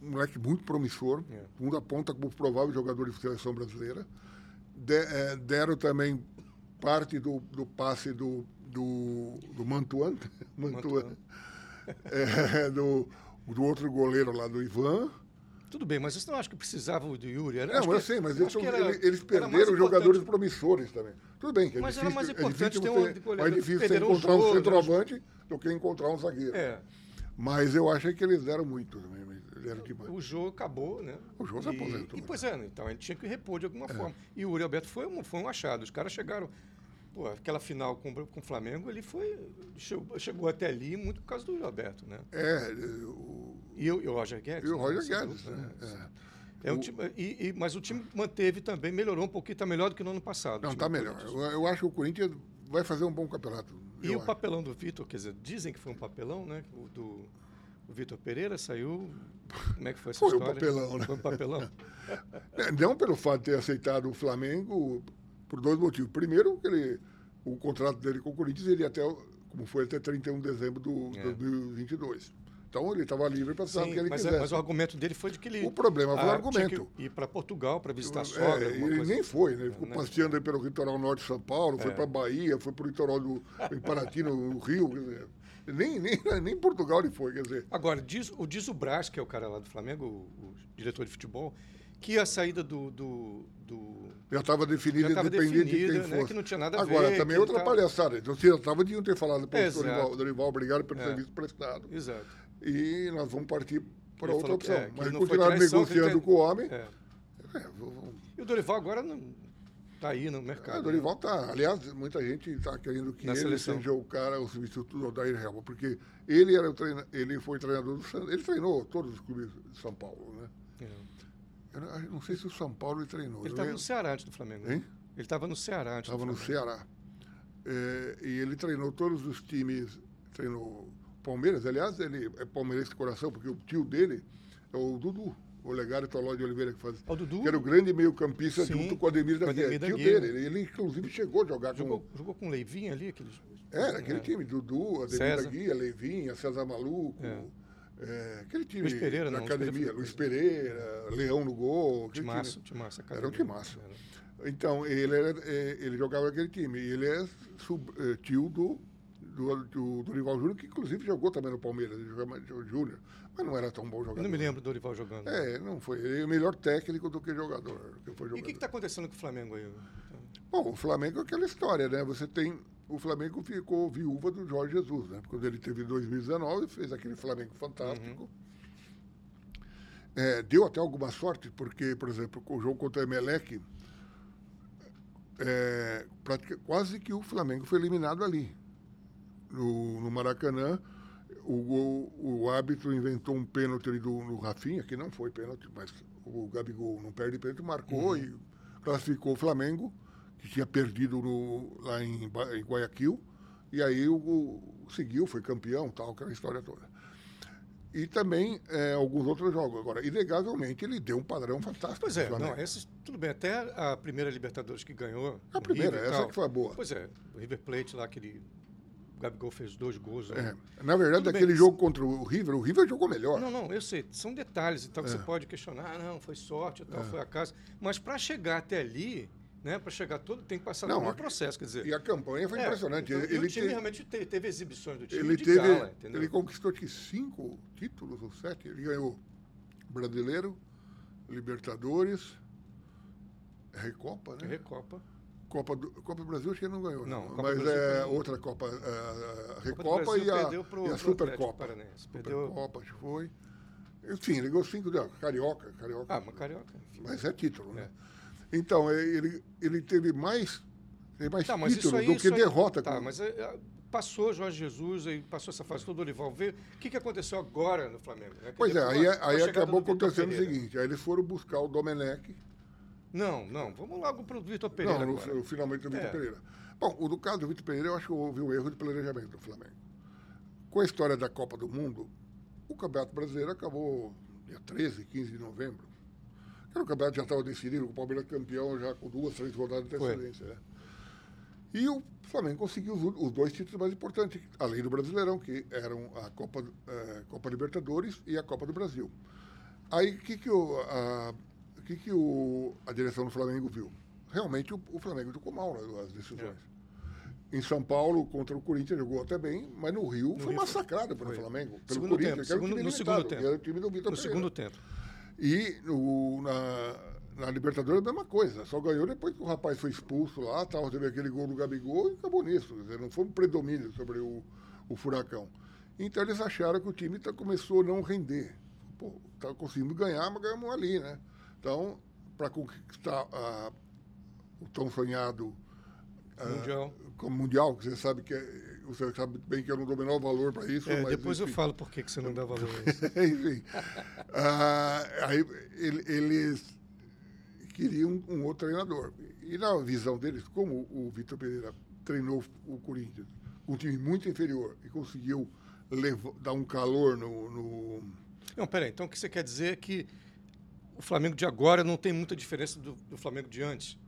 B: Um moleque muito promissor,
A: É.
B: um da ponta como provável jogador de seleção brasileira. De- eh, deram também parte do, do passe do, do, do Mantuan, Mantuan.
A: Mantuan.
B: É, do, do outro goleiro lá, do Ivan.
A: Tudo bem, mas você não acha que precisava do Yuri? Era,
B: Não, eu sei, mas eles,
A: era-
B: ele- eles
A: era
B: perderam jogadores promissores também. Tudo bem, que é
A: Mas era
B: difícil,
A: mais
B: é
A: importante
B: difícil
A: ter um goleiro.
B: mais difícil você encontrar um
A: né?
B: centroavante do que encontrar um zagueiro.
A: É,
B: Mas eu achei que eles deram muito também, deram demais.
A: o jogo acabou, né?
B: O jogo se aposentou,
A: E, pois é, então ele tinha que repor de alguma forma. E o Uri Alberto foi um, foi um achado. Os caras chegaram. Pô, aquela final com, com o Flamengo, ele foi. Chegou, chegou até ali muito por causa do Uri Alberto, né?
B: É, o,
A: E, o- e o Roger Guedes.
B: e o
A: né?
B: Roger
A: Sem
B: Guedes,
A: dúvida,
B: né? É.
A: É um
B: O-
A: time, e, e- mas o time manteve também, melhorou um pouquinho, está melhor do que no ano passado.
B: Não, tá
A: do
B: melhor. Eu, eu acho que o Corinthians vai fazer um bom campeonato.
A: E o
B: acho.
A: papelão do Vitor, quer dizer, dizem que foi um papelão, né? O do, o Vitor Pereira saiu. Como é que foi essa
B: Foi um
A: história?
B: papelão, né?
A: Foi um papelão.
B: É, Não pelo fato de ter aceitado o Flamengo, por dois motivos. Primeiro, ele, o contrato dele com o Corinthians ele até, como foi até 31 de dezembro de
A: É.
B: 2022. Então ele estava livre para fazer o que ele
A: mas,
B: quisesse.
A: mas o argumento dele foi de que ele.
B: O problema foi o
A: ah,
B: argumento.
A: Ir para Portugal para visitar a
B: É,
A: sogra. alguma
B: ele nem foi, né? Ele ficou
A: né?
B: passeando pelo litoral norte de São Paulo, foi
A: É.
B: para Bahia, foi para o litoral do em Paraty, no, Rio. Quer dizer, nem, nem, nem Portugal ele foi, quer dizer.
A: Agora, diz, o diz o Brás, que é o cara lá do Flamengo, o, o diretor de futebol, que a saída do. do, do
B: Já estava definida,
A: Já
B: independente
A: definida,
B: de quem
A: né,
B: fosse.
A: que não tinha nada a
B: Agora,
A: ver,
B: também
A: que
B: outra
A: tava-
B: palhaçada. Então, você já estava de ter falado para o. Dorival, Dorival, obrigado pelo
A: É.
B: serviço prestado.
A: exato.
B: E nós vamos partir para outra
A: que-
B: opção.
A: é,
B: Mas
A: não
B: continuaram
A: ele
B: negociando
A: tem-
B: com o homem.
A: É.
B: É, vou-
A: E o Dorival agora não tá aí no
B: É,
A: mercado.
B: o Dorival tá. Aliás, muita gente está querendo que
A: Na
B: ele
A: seleção.
B: seja o cara, o substituto do Odair Helma, porque ele era o treina, ele foi treinador do Santos. Ele treinou todos os clubes de São Paulo, né?
A: né? É.
B: Eu não, sei se o São Paulo ele treinou.
A: Ele estava no
B: lembro-
A: Ceará antes do Flamengo. né?
B: Hein?
A: Ele estava no Ceará antes
B: Estava no. Ceará. É, e ele treinou todos os times, treinou Palmeiras, aliás, ele é palmeirense de coração, porque o tio dele é o Dudu, o Legário Toló de Oliveira, que, faz,
A: Ó, O Dudu
B: que era o grande meio-campista junto com o Ademir da
A: da
B: tio
A: Guia.
B: dele. Ele, inclusive, chegou a jogar
A: jogou,
B: com...
A: jogou com o Leivinho ali, aqueles.
B: Era aquele
A: É.
B: time, Dudu, Ademir
A: César.
B: da Guia, Leivinha, César Maluco,
A: É.
B: é, aquele time
A: Luiz Pereira,
B: da
A: não, Luiz Pereira
B: academia, Luiz Pereira, Leão no gol.
A: Timaço, timaço.
B: Era um timaço.
A: Era.
B: Então, ele, era, é, ele jogava naquele time. E ele é sub- é, tio do, do, do Dorival Júnior, que inclusive jogou também no Palmeiras, ele jogava Júnior, mas não era tão bom jogador.
A: Eu não me lembro do Dorival jogando.
B: É, não foi. Ele é melhor técnico do que jogador. Que foi
A: E o
B: jogador.
A: que está acontecendo com o Flamengo aí?
B: Bom, o Flamengo é aquela história, né? Você tem. O Flamengo ficou viúva do Jorge Jesus, né? Quando ele teve em 2019, fez aquele Flamengo fantástico.
A: Uhum.
B: É, deu até alguma sorte, porque, por exemplo, o jogo contra o Emelec, é, quase que o Flamengo foi eliminado ali. No, no Maracanã, o, gol- o árbitro inventou um pênalti ali do, no Rafinha, que não foi pênalti, mas o Gabigol não perde pênalti, marcou e classificou o Flamengo, que tinha perdido no- lá em, em Guayaquil, e aí o, o- seguiu, foi campeão, tal, aquela história toda. E também é, alguns outros jogos. Agora, inegavelmente, ele deu um padrão fantástico.
A: Pois é, não, esses, tudo bem, até a primeira Libertadores que ganhou.
B: A primeira,
A: River e
B: essa que foi a boa.
A: Pois é, o River Plate lá, aquele. O Gabigol fez dois gols. né?
B: É, na verdade,
A: Tudo bem,
B: aquele
A: se-
B: jogo contra o River, o River jogou melhor.
A: Não, não, eu sei, são detalhes então que
B: É.
A: você pode questionar, ah, não, foi sorte, tal, foi acaso. Mas para chegar até ali, né, para chegar todo, tem que passar
B: Não,
A: um
B: a-
A: processo, quer dizer.
B: E a campanha foi
A: é,
B: impressionante.
A: então,
B: ele
A: o time
B: teve,
A: realmente teve, teve exibições do time
B: ele,
A: de
B: teve
A: gala, entendeu?
B: ele conquistou que cinco títulos ou sete. Ele ganhou Brasileiro, Libertadores, Recopa, né?
A: Recopa.
B: Copa do, Copa do Brasil acho que ele não ganhou.
A: Não,
B: Não,
A: Copa
B: mas
A: Brasil
B: é outra Copa, é, a
A: Copa do
B: Recopa
A: Brasil
B: e a,
A: pro-
B: e a Supercopa. Supercopa, acho que foi. Enfim, ele ganhou cinco, não, Carioca, Carioca.
A: Ah, mas carioca. enfim.
B: Mas é título, né? Então, é, ele, ele teve mais, teve mais
A: Tá,
B: títulos
A: aí,
B: do que
A: aí-
B: derrota.
A: Tá,
B: com-
A: mas é, é, passou Jorge Jesus, aí passou essa fase toda, o Dorival veio. O que, que aconteceu agora no Flamengo? né?
B: Pois é, aí,
A: com a- com a
B: aí acabou acontecendo o seguinte, aí eles foram buscar o Domenech,
A: Não, não, vamos logo pro Vitor Pereira
B: não, no- finalmente o Vitor
A: É.
B: Pereira. Bom, o do caso do Vitor Pereira, eu acho que houve um erro de planejamento do Flamengo. Com a história da Copa do Mundo, o Campeonato Brasileiro acabou dia 13, 15 de novembro. Era o campeonato já estava decidido, o Palmeiras campeão já com duas, três rodadas de antecedência. Né? E o Flamengo conseguiu os, os dois títulos mais importantes, além do Brasileirão, que eram a Copa, eh, Copa Libertadores e a Copa do Brasil. Aí, o que, que, o, a, que, que o, a direção do Flamengo viu? Realmente, o, o Flamengo jogou mal nas decisões. Em São Paulo, contra o Corinthians, jogou até bem, mas no Rio foi
A: Rio foi-
B: massacrado pelo
A: foi.
B: Flamengo. Pelo
A: Segundo
B: Corinthians,
A: tempo, segundo- no segundo tempo. No
B: Pereira.
A: segundo tempo.
B: E na, na Libertadores a mesma coisa. Só ganhou depois que o rapaz foi expulso lá, tal, teve aquele gol do Gabigol e acabou nisso. Dizer, não foi um predomínio sobre o, o Furacão. Então eles acharam que o time tá, começou a não render. Pô, tá conseguindo ganhar, mas ganhamos ali, né? Então, para conquistar ah, o tão sonhado
A: Mundial.
B: como mundial, que você sabe que é- você sabe bem que eu não dou o menor valor para isso.
A: É,
B: mas,
A: depois eu
B: enfim.
A: falo por que você não dá valor a isso.
B: Enfim. Ah, aí ele- eles queriam um outro treinador. E na visão deles, como o Vitor Pereira treinou o Corinthians um time muito inferior e conseguiu levo, dar um calor no, no...
A: Não, peraí. Então o que você quer dizer é que o Flamengo de agora não tem muita diferença do, do Flamengo de antes?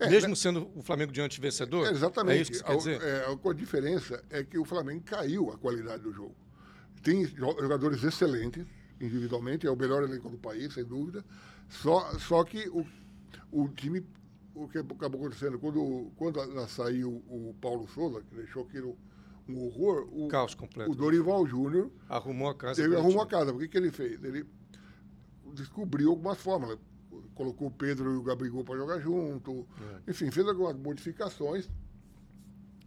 A: É, Mesmo né? sendo o Flamengo de antes vencedor?
B: É, exatamente. É isso que você quer dizer? É, a, a diferença é que o Flamengo caiu a qualidade do jogo. Tem jogadores excelentes, individualmente, é o melhor elenco do país, sem dúvida. Só, só que o, o time, o que acabou acontecendo, quando, quando saiu o Paulo Souza, que deixou aquilo um horror, o,
A: Caos completo.
B: o Dorival Júnior
A: arrumou a casa.
B: Ele arrumou a casa. O que, que ele fez? Ele descobriu algumas fórmulas colocou o Pedro e o Gabigol para jogar junto. É. Enfim, fez algumas modificações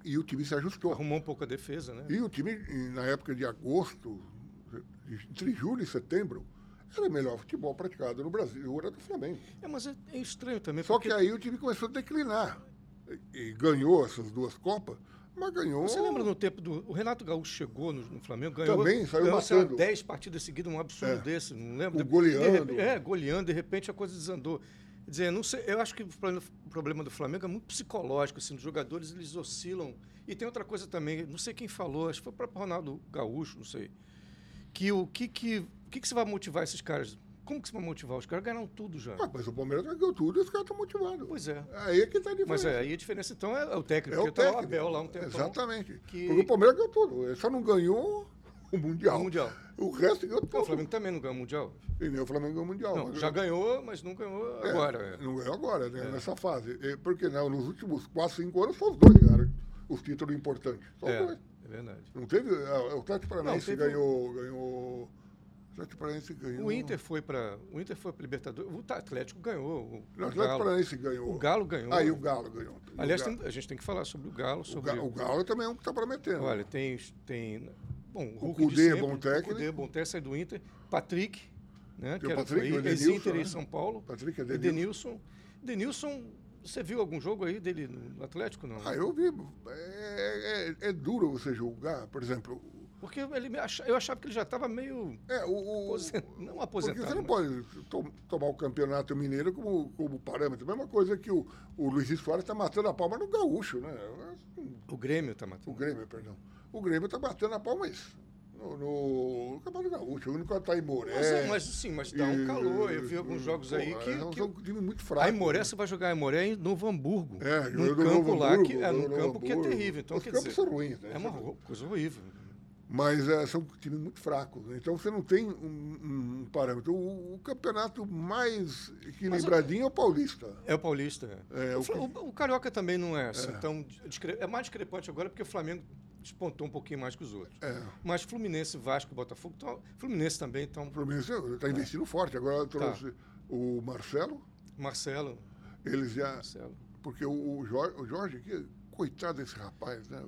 B: e o time se ajustou.
A: Arrumou um pouco a defesa, né?
B: E o time, na época de agosto, entre julho e setembro, era o melhor futebol praticado no Brasil, era do Flamengo.
A: É, mas é, é estranho também.
B: Só porque... que aí o time começou a declinar. E, e ganhou essas duas Copas, mas ganhou.
A: Você lembra no tempo do. O Renato Gaúcho chegou no, no Flamengo, ganhou.
B: Também saiu ganhou, matando.
A: 10 partidas seguidas, um absurdo é. desse, não lembro?
B: O goleando.
A: é, goleando, de repente a coisa desandou. Quer dizer, não sei, eu acho que o problema do Flamengo é muito psicológico, assim, os jogadores eles oscilam. E tem outra coisa também, não sei quem falou, acho que foi o próprio Ronaldo Gaúcho, não sei. Que o que, que, que, que você vai motivar esses caras? Como que você vai motivar? Os caras ganharam tudo já.
B: Ah, mas o Palmeiras ganhou tudo e os caras estão motivados.
A: Pois é.
B: Aí é que está a diferença.
A: Mas é, aí a diferença, então, é o técnico.
B: É o
A: porque
B: técnico.
A: Tá o Abel lá um tempo.
B: Exatamente. Que... Porque o Palmeiras ganhou tudo. Ele só não ganhou o Mundial.
A: O Mundial.
B: O resto ganhou tudo.
A: O Flamengo também não ganhou o Mundial.
B: E nem o Flamengo ganhou o Mundial.
A: Não, já ganhou, mas não ganhou
B: é,
A: agora.
B: Não ganhou agora, né? É. Nessa fase. Porque não, nos últimos 4, 5 anos, só os dois ganharam os títulos importantes. Só os
A: é,
B: dois.
A: É verdade.
B: Não teve. O Atlético Paranaense ganhou, ganhou Atlético Paranaense ganhou.
A: O Inter foi para o Inter foi para Libertadores. O Atlético ganhou. O,
B: o Atlético Paranaense ganhou.
A: O Galo ganhou.
B: Aí ah, o Galo ganhou.
A: Aliás,
B: Galo.
A: Tem, a gente tem que falar sobre o Galo. Sobre...
B: O, Galo, o Galo também é um que está prometendo.
A: Olha, tem tem bom,
B: o, o Cudê é bom técnico. O
A: Cudê é bom técnico, sai do Inter. Patrick, né?
B: Tem
A: que
B: o Patrick,
A: era, ex-Inter né? em São Paulo.
B: Patrick é
A: Denilson. Denilson, você viu algum jogo aí dele no Atlético não?
B: Ah, eu vi. É, é, é duro você julgar, por exemplo
A: porque ele eu achava que ele já estava meio.
B: É, o,
A: o, não aposentado.
B: Porque você não pode to tomar o campeonato mineiro como, como parâmetro. Mesma coisa que o, o Luiz Soares está matando a palma no gaúcho, né?
A: O Grêmio está matando.
B: O Grêmio, perdão. O Grêmio está batendo a palma isso. No, no, no Campeonato Gaúcho, o único que está em Moré.
A: Mas, é, mas sim, mas dá um calor. Eu vi alguns jogos pô, aí que. É
B: um,
A: que
B: time muito fraco.
A: Aí Moré, né? você vai jogar em Moré em Novo Hamburgo.
B: É,
A: num campo
B: Novo
A: lá
B: Hamburgo,
A: que é num campo que é terrível. Então,
B: Os
A: quer
B: campos
A: dizer,
B: são ruins, né?
A: É uma coisa horrível.
B: Mas é, são times muito fracos. Né? Então você não tem um, um parâmetro. O, o, campeonato mais equilibradinho é o Paulista.
A: É o Paulista.
B: É,
A: o, o, o, Carioca também não é assim. É. Então, é mais discrepante agora porque o Flamengo despontou um pouquinho mais que os outros.
B: É.
A: Mas Fluminense, Vasco, Botafogo, tão, Fluminense também estão.
B: Fluminense está investindo forte. Agora trouxe tá. o Marcelo.
A: Marcelo.
B: Eles já.
A: Marcelo.
B: Porque o, Jorge, o Jorge coitado desse rapaz, né?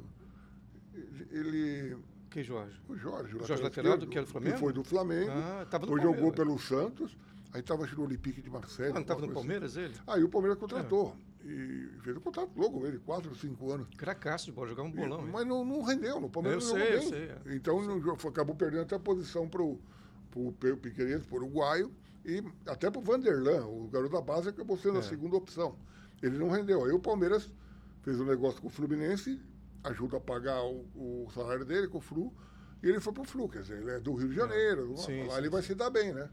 B: Ele
A: que Jorge?
B: O Jorge.
A: O Jorge lateral que era do Flamengo?
B: Que foi do Flamengo.
A: Ah, tava no
B: jogou pelo Santos. Aí estava no Olympique de Marseille. Ah,
A: não estava no Palmeiras ele?
B: Aí o Palmeiras contratou. É. E fez um contrato logo ele, quatro, cinco anos.
A: Cracaço de bola, jogar um bolão.
B: E, mas não, não, rendeu, no Palmeiras
A: eu
B: não
A: sei,
B: bem.
A: Eu sei, é.
B: Então não, acabou perdendo até a posição para o Piqueires, para o uruguaio, e até para o Vanderlan, o garoto da base, acabou sendo é. a segunda opção. Ele não rendeu. Aí o Palmeiras fez um negócio com o Fluminense, ajuda a pagar o, o salário dele com o Flu, e ele foi pro Flu, quer dizer, ele é do Rio de Janeiro, sim, lá sim, ele vai se dar bem, né?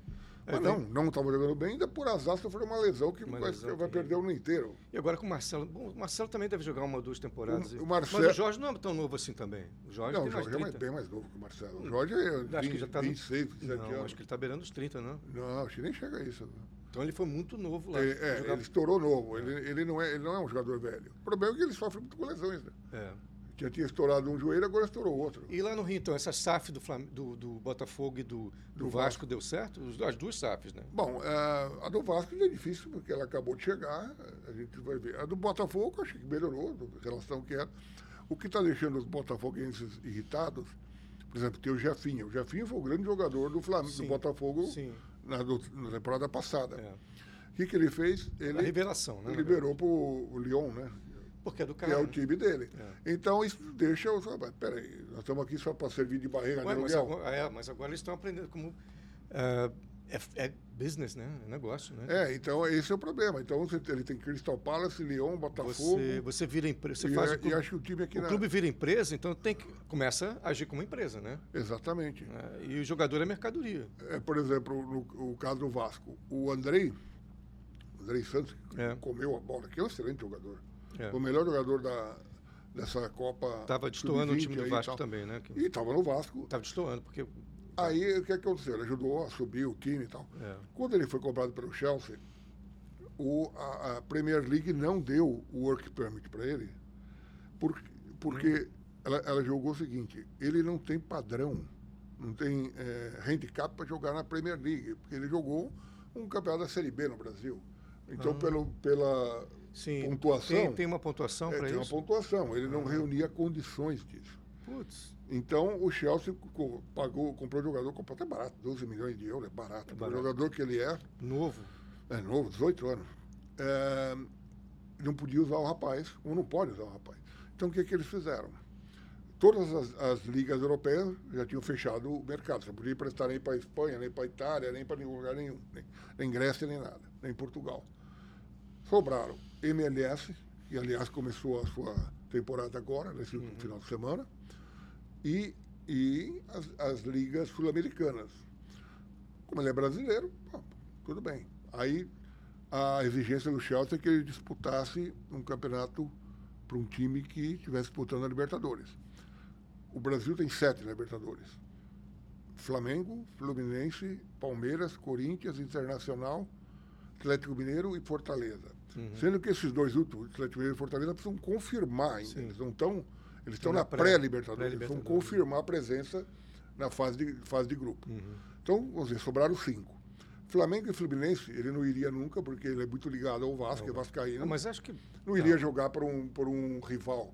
B: É, Mas não, não estava jogando bem, ainda por azar sofreu uma lesão que uma vai, lesão vai perder o ano inteiro.
A: E agora com o Marcelo. Bom, o Marcelo também deve jogar uma ou duas temporadas.
B: O, o Marcelo...
A: Mas o Jorge não é tão novo assim também. O Jorge
B: não,
A: o
B: Jorge
A: mais
B: é bem mais novo que o Marcelo. O Jorge é
A: acho 20, que já tá
B: 26, 27
A: não,
B: anos.
A: Acho que ele está beirando os 30, não?
B: Não, acho que nem chega a isso.
A: Então ele foi muito novo lá.
B: Ele, é, ele estourou novo. Ele, ele, não é, ele não é um jogador velho. O problema é que ele sofre muito com lesões, né?
A: É.
B: Já tinha estourado um joelho, agora estourou outro.
A: E lá no Rio, então, essa SAF do, Flam do, do Botafogo e do, do, do Vasco, Vasco, deu certo? As duas SAFs, né?
B: Bom, a, a do Vasco é difícil, porque ela acabou de chegar, a gente vai ver. A do Botafogo, acho que melhorou, em relação que era. O que está deixando os botafoguenses irritados, por exemplo, tem o Jefinho. O Jefinho foi o grande jogador do Flamengo, sim, do Botafogo na, do, na, temporada passada.
A: É.
B: O que, que ele fez? Ele
A: a revelação, né?
B: Liberou para o Lyon, né?
A: Porque é do cara.
B: Que é o time dele. É. Então, isso deixa. Peraí, nós estamos aqui só para servir de barreira
A: Ué, mas agora, é, mas agora eles estão aprendendo como. Uh, É, é business, né? É negócio, né?
B: É, então esse é o problema. Então você, ele tem Crystal Palace, Lyon, Botafogo.
A: Você, você vira empresa. Você
B: e,
A: faz
B: é,
A: o clube,
B: e acho que o time aqui
A: o
B: na...
A: clube vira empresa, então tem que começa a agir como empresa, né?
B: Exatamente.
A: É, e o jogador é mercadoria.
B: É, por exemplo, no, caso do Vasco, o Andrei, o Andrei Santos, que
A: É.
B: comeu a bola, que é um excelente jogador.
A: É.
B: O melhor jogador da, dessa Copa.
A: Tava destoando o
B: Sub-20
A: time do Vasco também, né? Que-
B: E estava no Vasco.
A: Tava destoando, porque.
B: Aí o que aconteceu? Ele ajudou a subir o time e tal.
A: É.
B: Quando ele foi comprado pelo Chelsea, o, a, a Premier League não deu o work permit para ele, por, porque ela, ela jogou o seguinte: ele não tem padrão, não tem é, handicap para jogar na Premier League, porque ele jogou um campeonato da Série B no Brasil. Então, pelo, pela
A: Sim.
B: pontuação,
A: Tem, tem uma pontuação
B: é,
A: para
B: tem uma
A: isso?
B: pontuação, ele não reunia condições disso.
A: Putz.
B: Então o Chelsea pagou, comprou o jogador, comprou até barato, 12 milhões de euros, é barato.
A: É
B: o jogador que ele é,
A: Novo.
B: é novo, 18 anos. É, não podia usar o rapaz, ou não pode usar o rapaz. Então o que, que eles fizeram? Todas as, as ligas europeias já tinham fechado o mercado. Você não podia emprestar nem para a Espanha, nem para a Itália, nem para nenhum lugar nenhum. Nem, nem Grécia, nem nada, nem Portugal. Sobraram MLS, que aliás começou a sua temporada agora, nesse último final de semana, e, e as, as ligas sul-americanas. Como ele é brasileiro, pô, tudo bem. Aí a exigência do Chelsea é que ele disputasse um campeonato para um time que estivesse disputando a Libertadores. O Brasil tem sete Libertadores. Flamengo, Fluminense, Palmeiras, Corinthians, Internacional, Atlético Mineiro e Fortaleza.
A: Uhum.
B: Sendo que esses dois últimos, Atlético Mineiro e Fortaleza, precisam confirmar ainda.
A: Sim.
B: Eles não estão. Eles estão
A: na
B: na
A: pré-
B: pré-Libertadores. eles vão
A: pré-Libertadores.
B: confirmar a presença na fase de, fase de grupo.
A: Uhum.
B: Então, vamos dizer, sobraram cinco. Flamengo e Fluminense, ele não iria nunca, porque ele é muito ligado ao Vasco, é vascaíno.
A: Não, mas acho que.
B: não iria jogar por um, por um rival.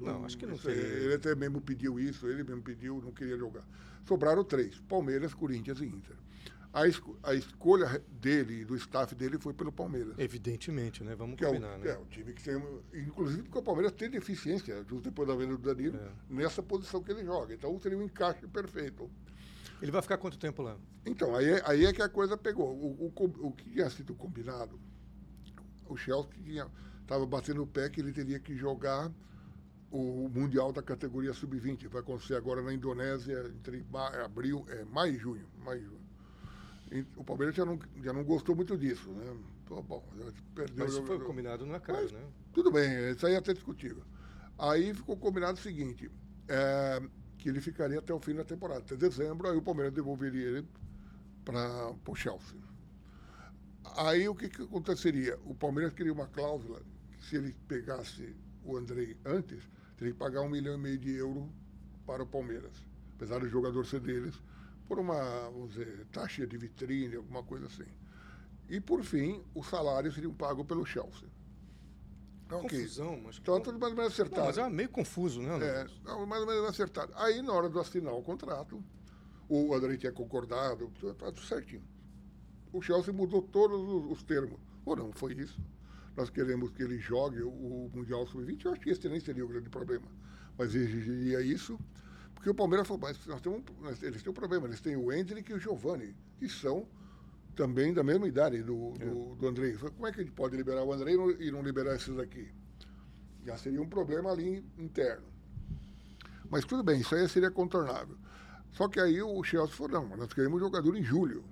A: Não, acho que não teria.
B: Ele até mesmo pediu isso, ele mesmo pediu, não queria jogar. Sobraram três, Palmeiras, Corinthians e Inter. A, esco- a escolha dele e do staff dele foi pelo Palmeiras.
A: Evidentemente, né? Vamos
B: Que é o,
A: combinar, né?
B: é o time que tem. Inclusive porque o Palmeiras tem deficiência, justo depois da venda do Danilo,
A: É.
B: nessa posição que ele joga. Então seria um encaixe perfeito.
A: Ele vai ficar quanto tempo lá?
B: Então, aí, é- aí é que a coisa pegou. O, o, o que tinha sido combinado, o Chelsea estava batendo o pé que ele teria que jogar o Mundial da categoria Sub-20. Vai acontecer agora na Indonésia, entre ma- abril, é, maio e junho. Maio e junho. O Palmeiras já não, já não gostou muito disso, né? Então, bom, perdeu
A: Mas isso foi combinado não é caro,
B: Mas-
A: né?
B: Tudo bem, isso aí é até discutível. Aí ficou combinado o seguinte, é, que ele ficaria até o fim da temporada, até dezembro, aí o Palmeiras devolveria ele para o Chelsea. Aí o que, que aconteceria? O Palmeiras queria uma cláusula que se ele pegasse o Andrei antes, teria que pagar um milhão e meio de euros para o Palmeiras, apesar do jogador ser deles, por uma, vamos dizer, taxa de vitrine, alguma coisa assim. E, por fim, os salários seriam pagos pelo Chelsea. Então.
A: Confusão, mas.
B: Então, tudo mais ou menos
A: Não,
B: acertado.
A: mas é meio confuso, né?
B: É, não, mais ou menos acertado. Aí, na hora de assinar o contrato, o André tinha concordado, tudo, tá tudo certinho. O Chelsea mudou todos os, os termos. Ou não, foi isso. Nós queremos que ele jogue o, o Mundial Sub-20. Eu acho que esse nem seria o grande problema. Mas exigiria isso, porque o Palmeiras falou, mas nós temos, nós- eles têm um problema. Eles têm o Hendrick e o Giovani, que são também da mesma idade do, do, do Andrei. Falei, Como é que a gente pode liberar o Andrei e não- liberar esses aqui? Já seria um problema ali interno. Mas tudo bem, isso aí seria contornável. Só que aí o Chelsea falou, não, nós queremos jogador em julho.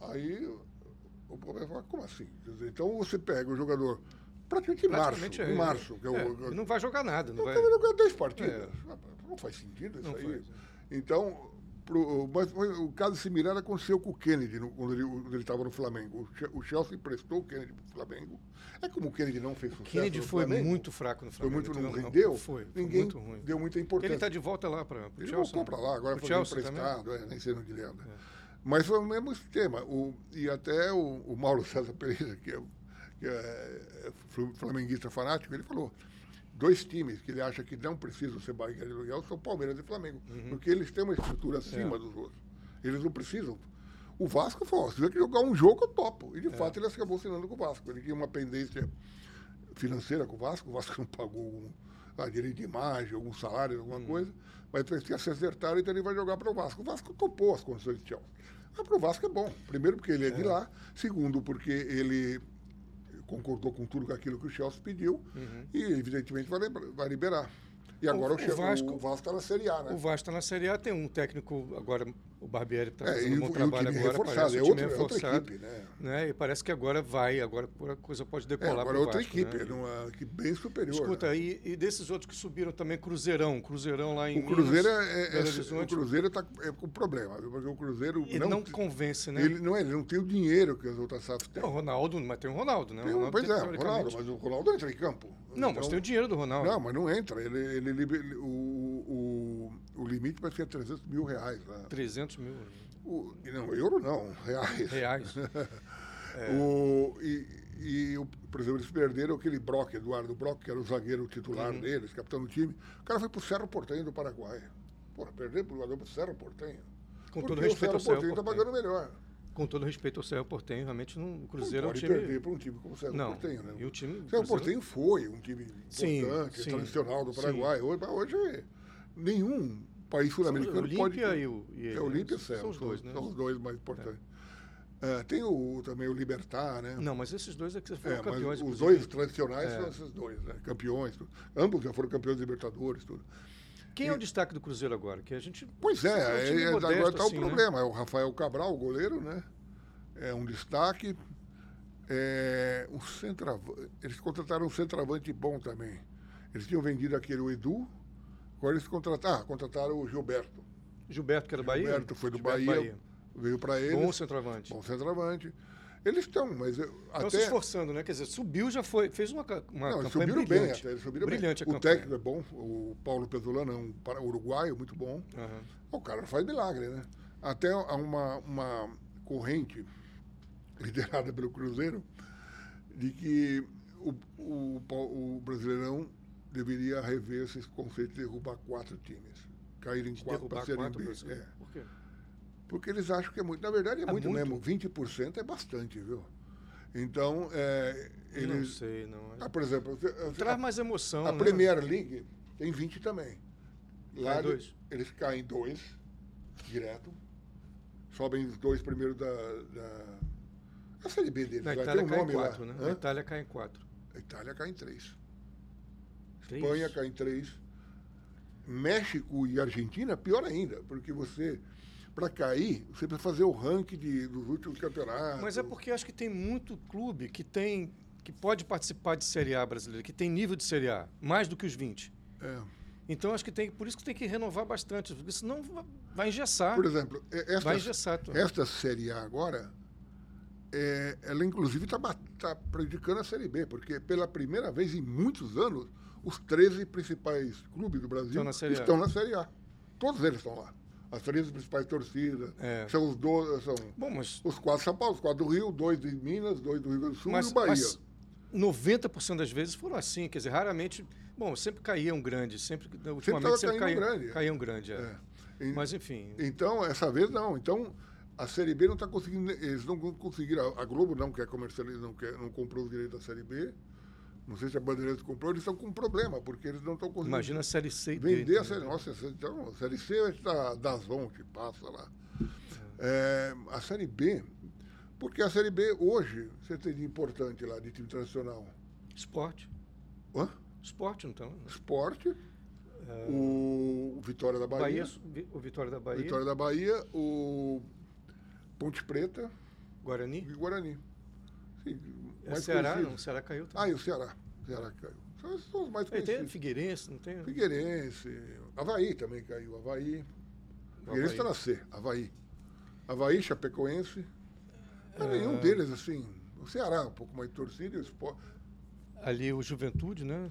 B: Aí o problema falou, como assim? Dizer, então você pega o jogador praticamente em março,
A: é.
B: em março, que é,
A: É,
B: o,
A: não vai jogar nada, não
B: não
A: vai.
B: jogar 10 partidas.
A: É.
B: Não faz sentido isso
A: Não
B: aí.
A: faz.
B: Então, pro, mas foi, o caso similar aconteceu com o Kennedy, no, quando ele ele estava no Flamengo. O Che- O Chelsea emprestou o Kennedy para o Flamengo. É como o Kennedy não fez sucesso
A: Kennedy
B: no
A: foi
B: Flamengo,
A: muito fraco no
B: foi
A: Flamengo.
B: muito, não rendeu,
A: Foi, foi
B: ninguém
A: muito ruim.
B: deu muita
A: Ele
B: importância.
A: está de volta lá para o
B: Ele
A: Chelsea.
B: voltou para lá, agora foi emprestado, é, nem sei onde ele anda. Mas foi o mesmo esquema. O, e até o, o Mauro César Pereira, que é, que é flu- flamenguista fanático, ele falou dois times que ele acha que não precisam ser barriga de aluguel são Palmeiras e Flamengo. Porque eles têm uma estrutura acima
A: É.
B: dos outros. Eles não precisam. O Vasco falou, se tiver que jogar um jogo, eu topo. E de fato ele acabou assinando com o Vasco. Ele tinha uma pendência financeira com o Vasco, o Vasco não pagou um, ah, direito de imagem, algum salário, alguma coisa, mas eles que se acertaram, então ele vai jogar para o Vasco. O Vasco topou as condições de Chelsea. Ah, para o Vasco é bom. Primeiro porque ele é, é, de lá. Segundo porque ele concordou com tudo aquilo que o Chelsea pediu. Uhum. E, evidentemente, vai, vai liberar. E agora o, o, Vasco, o Vasco está na Série A, né?
A: O Vasco está na Série A, tem um técnico agora, o Barbieri está é, fazendo
B: um
A: bom trabalho agora.
B: Reforçado, é, outra, reforçado, outra equipe, né?
A: né? E parece que agora vai, agora a coisa pode decolar. É,
B: agora é outra Vasco, equipe, né? numa equipe bem superior.
A: Escuta, né? e, e, desses outros que subiram também, Cruzeirão, Cruzeirão lá em.
B: O Cruzeiro Minas, é, é, é o Cruzeiro está é com problema, porque o Cruzeiro.
A: Ele não, não convence, né?
B: Ele não, é, ele não tem o dinheiro que as outras SAFs têm.
A: O Ronaldo, mas tem o Ronaldo, né?
B: Tem,
A: o Ronaldo
B: pois é, o Ronaldo, mas o Ronaldo entra em campo.
A: Não, então, mas tem o dinheiro do Ronaldo.
B: Não, mas não entra. Ele, ele, ele o, o, o limite vai ser 300 mil reais. Né?
A: 300 mil?
B: O, não, euro não, reais.
A: Reais.
B: é. o, e, e, por exemplo, eles perderam aquele Brock, Eduardo Brock, que era o zagueiro titular uhum. deles, capitão do time. O cara foi pro Cerro Portenho do Paraguai. Porra, perder pro jogador pro Cerro Portenho.
A: Com todo respeito ao Cerro
B: Portenho. tá pagando melhor.
A: Com todo respeito ao Cerro Portenho, realmente não, o Cruzeiro
B: não
A: é um
B: time... perder para um time como o Cerro não, Portenho, né?
A: E o time...
B: Cerro Portenho foi um time importante, sim, tradicional do Paraguai. Sim. Hoje, hoje, nenhum país sul-americano pode.
A: E o, e
B: é Olímpia e São os dois, né? São os dois mais importantes. É. É, tem o, também o Libertar, né?
A: Não, mas esses dois é que foram
B: é,
A: campeões.
B: Os dois tradicionais é. são esses dois, né? Campeões. Tudo. Ambos já foram campeões Libertadores, tudo.
A: Quem é o destaque do Cruzeiro agora? Que a gente.
B: Pois é, é, é modesto, agora está assim, o né? problema. Né? É o Rafael Cabral, o goleiro, né? É um destaque. É, um centroavante, eles contrataram um centroavante bom também. Eles tinham vendido aquele o Edu, Agora eles contrataram, ah, contrataram o Gilberto.
A: Gilberto, que era do Bahia?
B: Gilberto foi do Bahia, Bahia, veio para eles.
A: Bom centroavante.
B: Bom centroavante. Eles estão, mas eu,
A: estão se esforçando, né? Quer dizer, subiu, já foi, fez uma, uma
B: não,
A: campanha
B: subiram
A: brilhante.
B: bem até, eles subiram
A: brilhante
B: bem. O técnico é bom, o Paulo Pesolano é um uruguaio muito bom. Uhum. O cara faz milagre, né? Até uma, uma corrente liderada pelo Cruzeiro de que o, o, o Brasileirão deveria rever esse conceito de derrubar quatro times. Cair em de quatro para serem B. É. Porque eles acham que é muito. Na verdade, é, é muito, muito, mesmo. 20% é bastante, viu? Então, é, eles.
A: Não sei, não. É.
B: Ah, por exemplo.
A: Traz a, mais emoção.
B: A
A: né?
B: Premier League tem 20 também.
A: Lá Cai dois.
B: eles caem dois, direto. Sobem os dois primeiros da. da a Série B deles.
A: Na Itália um cai em quatro, lá. né? Hã? Itália cai em quatro.
B: A Itália cai em três. Espanha cai em três. México e Argentina, pior ainda, porque você, para cair, você precisa fazer o ranking de, dos últimos campeonatos.
A: Mas é porque acho que tem muito clube que tem que pode participar de Série A brasileira, que tem nível de Série A, mais do que os 20.
B: É.
A: Então acho que tem, por isso que tem que renovar bastante, porque senão vai engessar.
B: Por exemplo, esta,
A: vai engessar,
B: esta Série A agora, é, ela inclusive está tá prejudicando a Série B, porque pela primeira vez em muitos anos os 13 principais clubes do Brasil estão na Série A. Estão na série a. Todos eles estão lá. As 13 principais torcidas. É. São os 12, são
A: Bom, mas...
B: os quatro de São Paulo, os quatro do Rio, dois de Minas, dois do Rio Grande do Sul mas, e o Bahia. Mas
A: 90% das vezes foram assim, quer dizer, raramente. Bom, sempre caíam grandes, sempre, ultimamente sempre, sempre caíam, grande. caíam grande. É. É. Mas enfim.
B: Então, essa vez não. Então, a Série B não está conseguindo. Eles não conseguiram. A Globo não quer comercializar, não, quer, não comprou os direitos da Série B. Não sei se a Bandeirantes comprou, eles estão com um problema, porque eles não estão conseguindo.
A: Imagina a Série C
B: Vender a Série. Né? Nossa, então, a Série C vai estar Dazon que passa lá. É. É, a Série B, porque a Série B hoje, você tem de importante lá, de time tradicional?
A: Esporte.
B: Hã?
A: Esporte, então. Né?
B: Esporte. É... O Vitória da Bahia.
A: Bahia. O Vitória da Bahia.
B: Vitória da Bahia, o Ponte Preta.
A: Guarani.
B: E Guarani.
A: Sim, é Ceará, não, o Ceará caiu também.
B: Ah, e o Ceará. O Ceará caiu. São, são os mais conhecidos.
A: Tem Figueirense, não tem?
B: Figueirense. Havaí também caiu. Havaí. Figueirense está na C. Havaí. Havaí, Chapecoense. É... nenhum deles, assim. O Ceará, um pouco mais torcido e o esporte.
A: Ali o Juventude, né?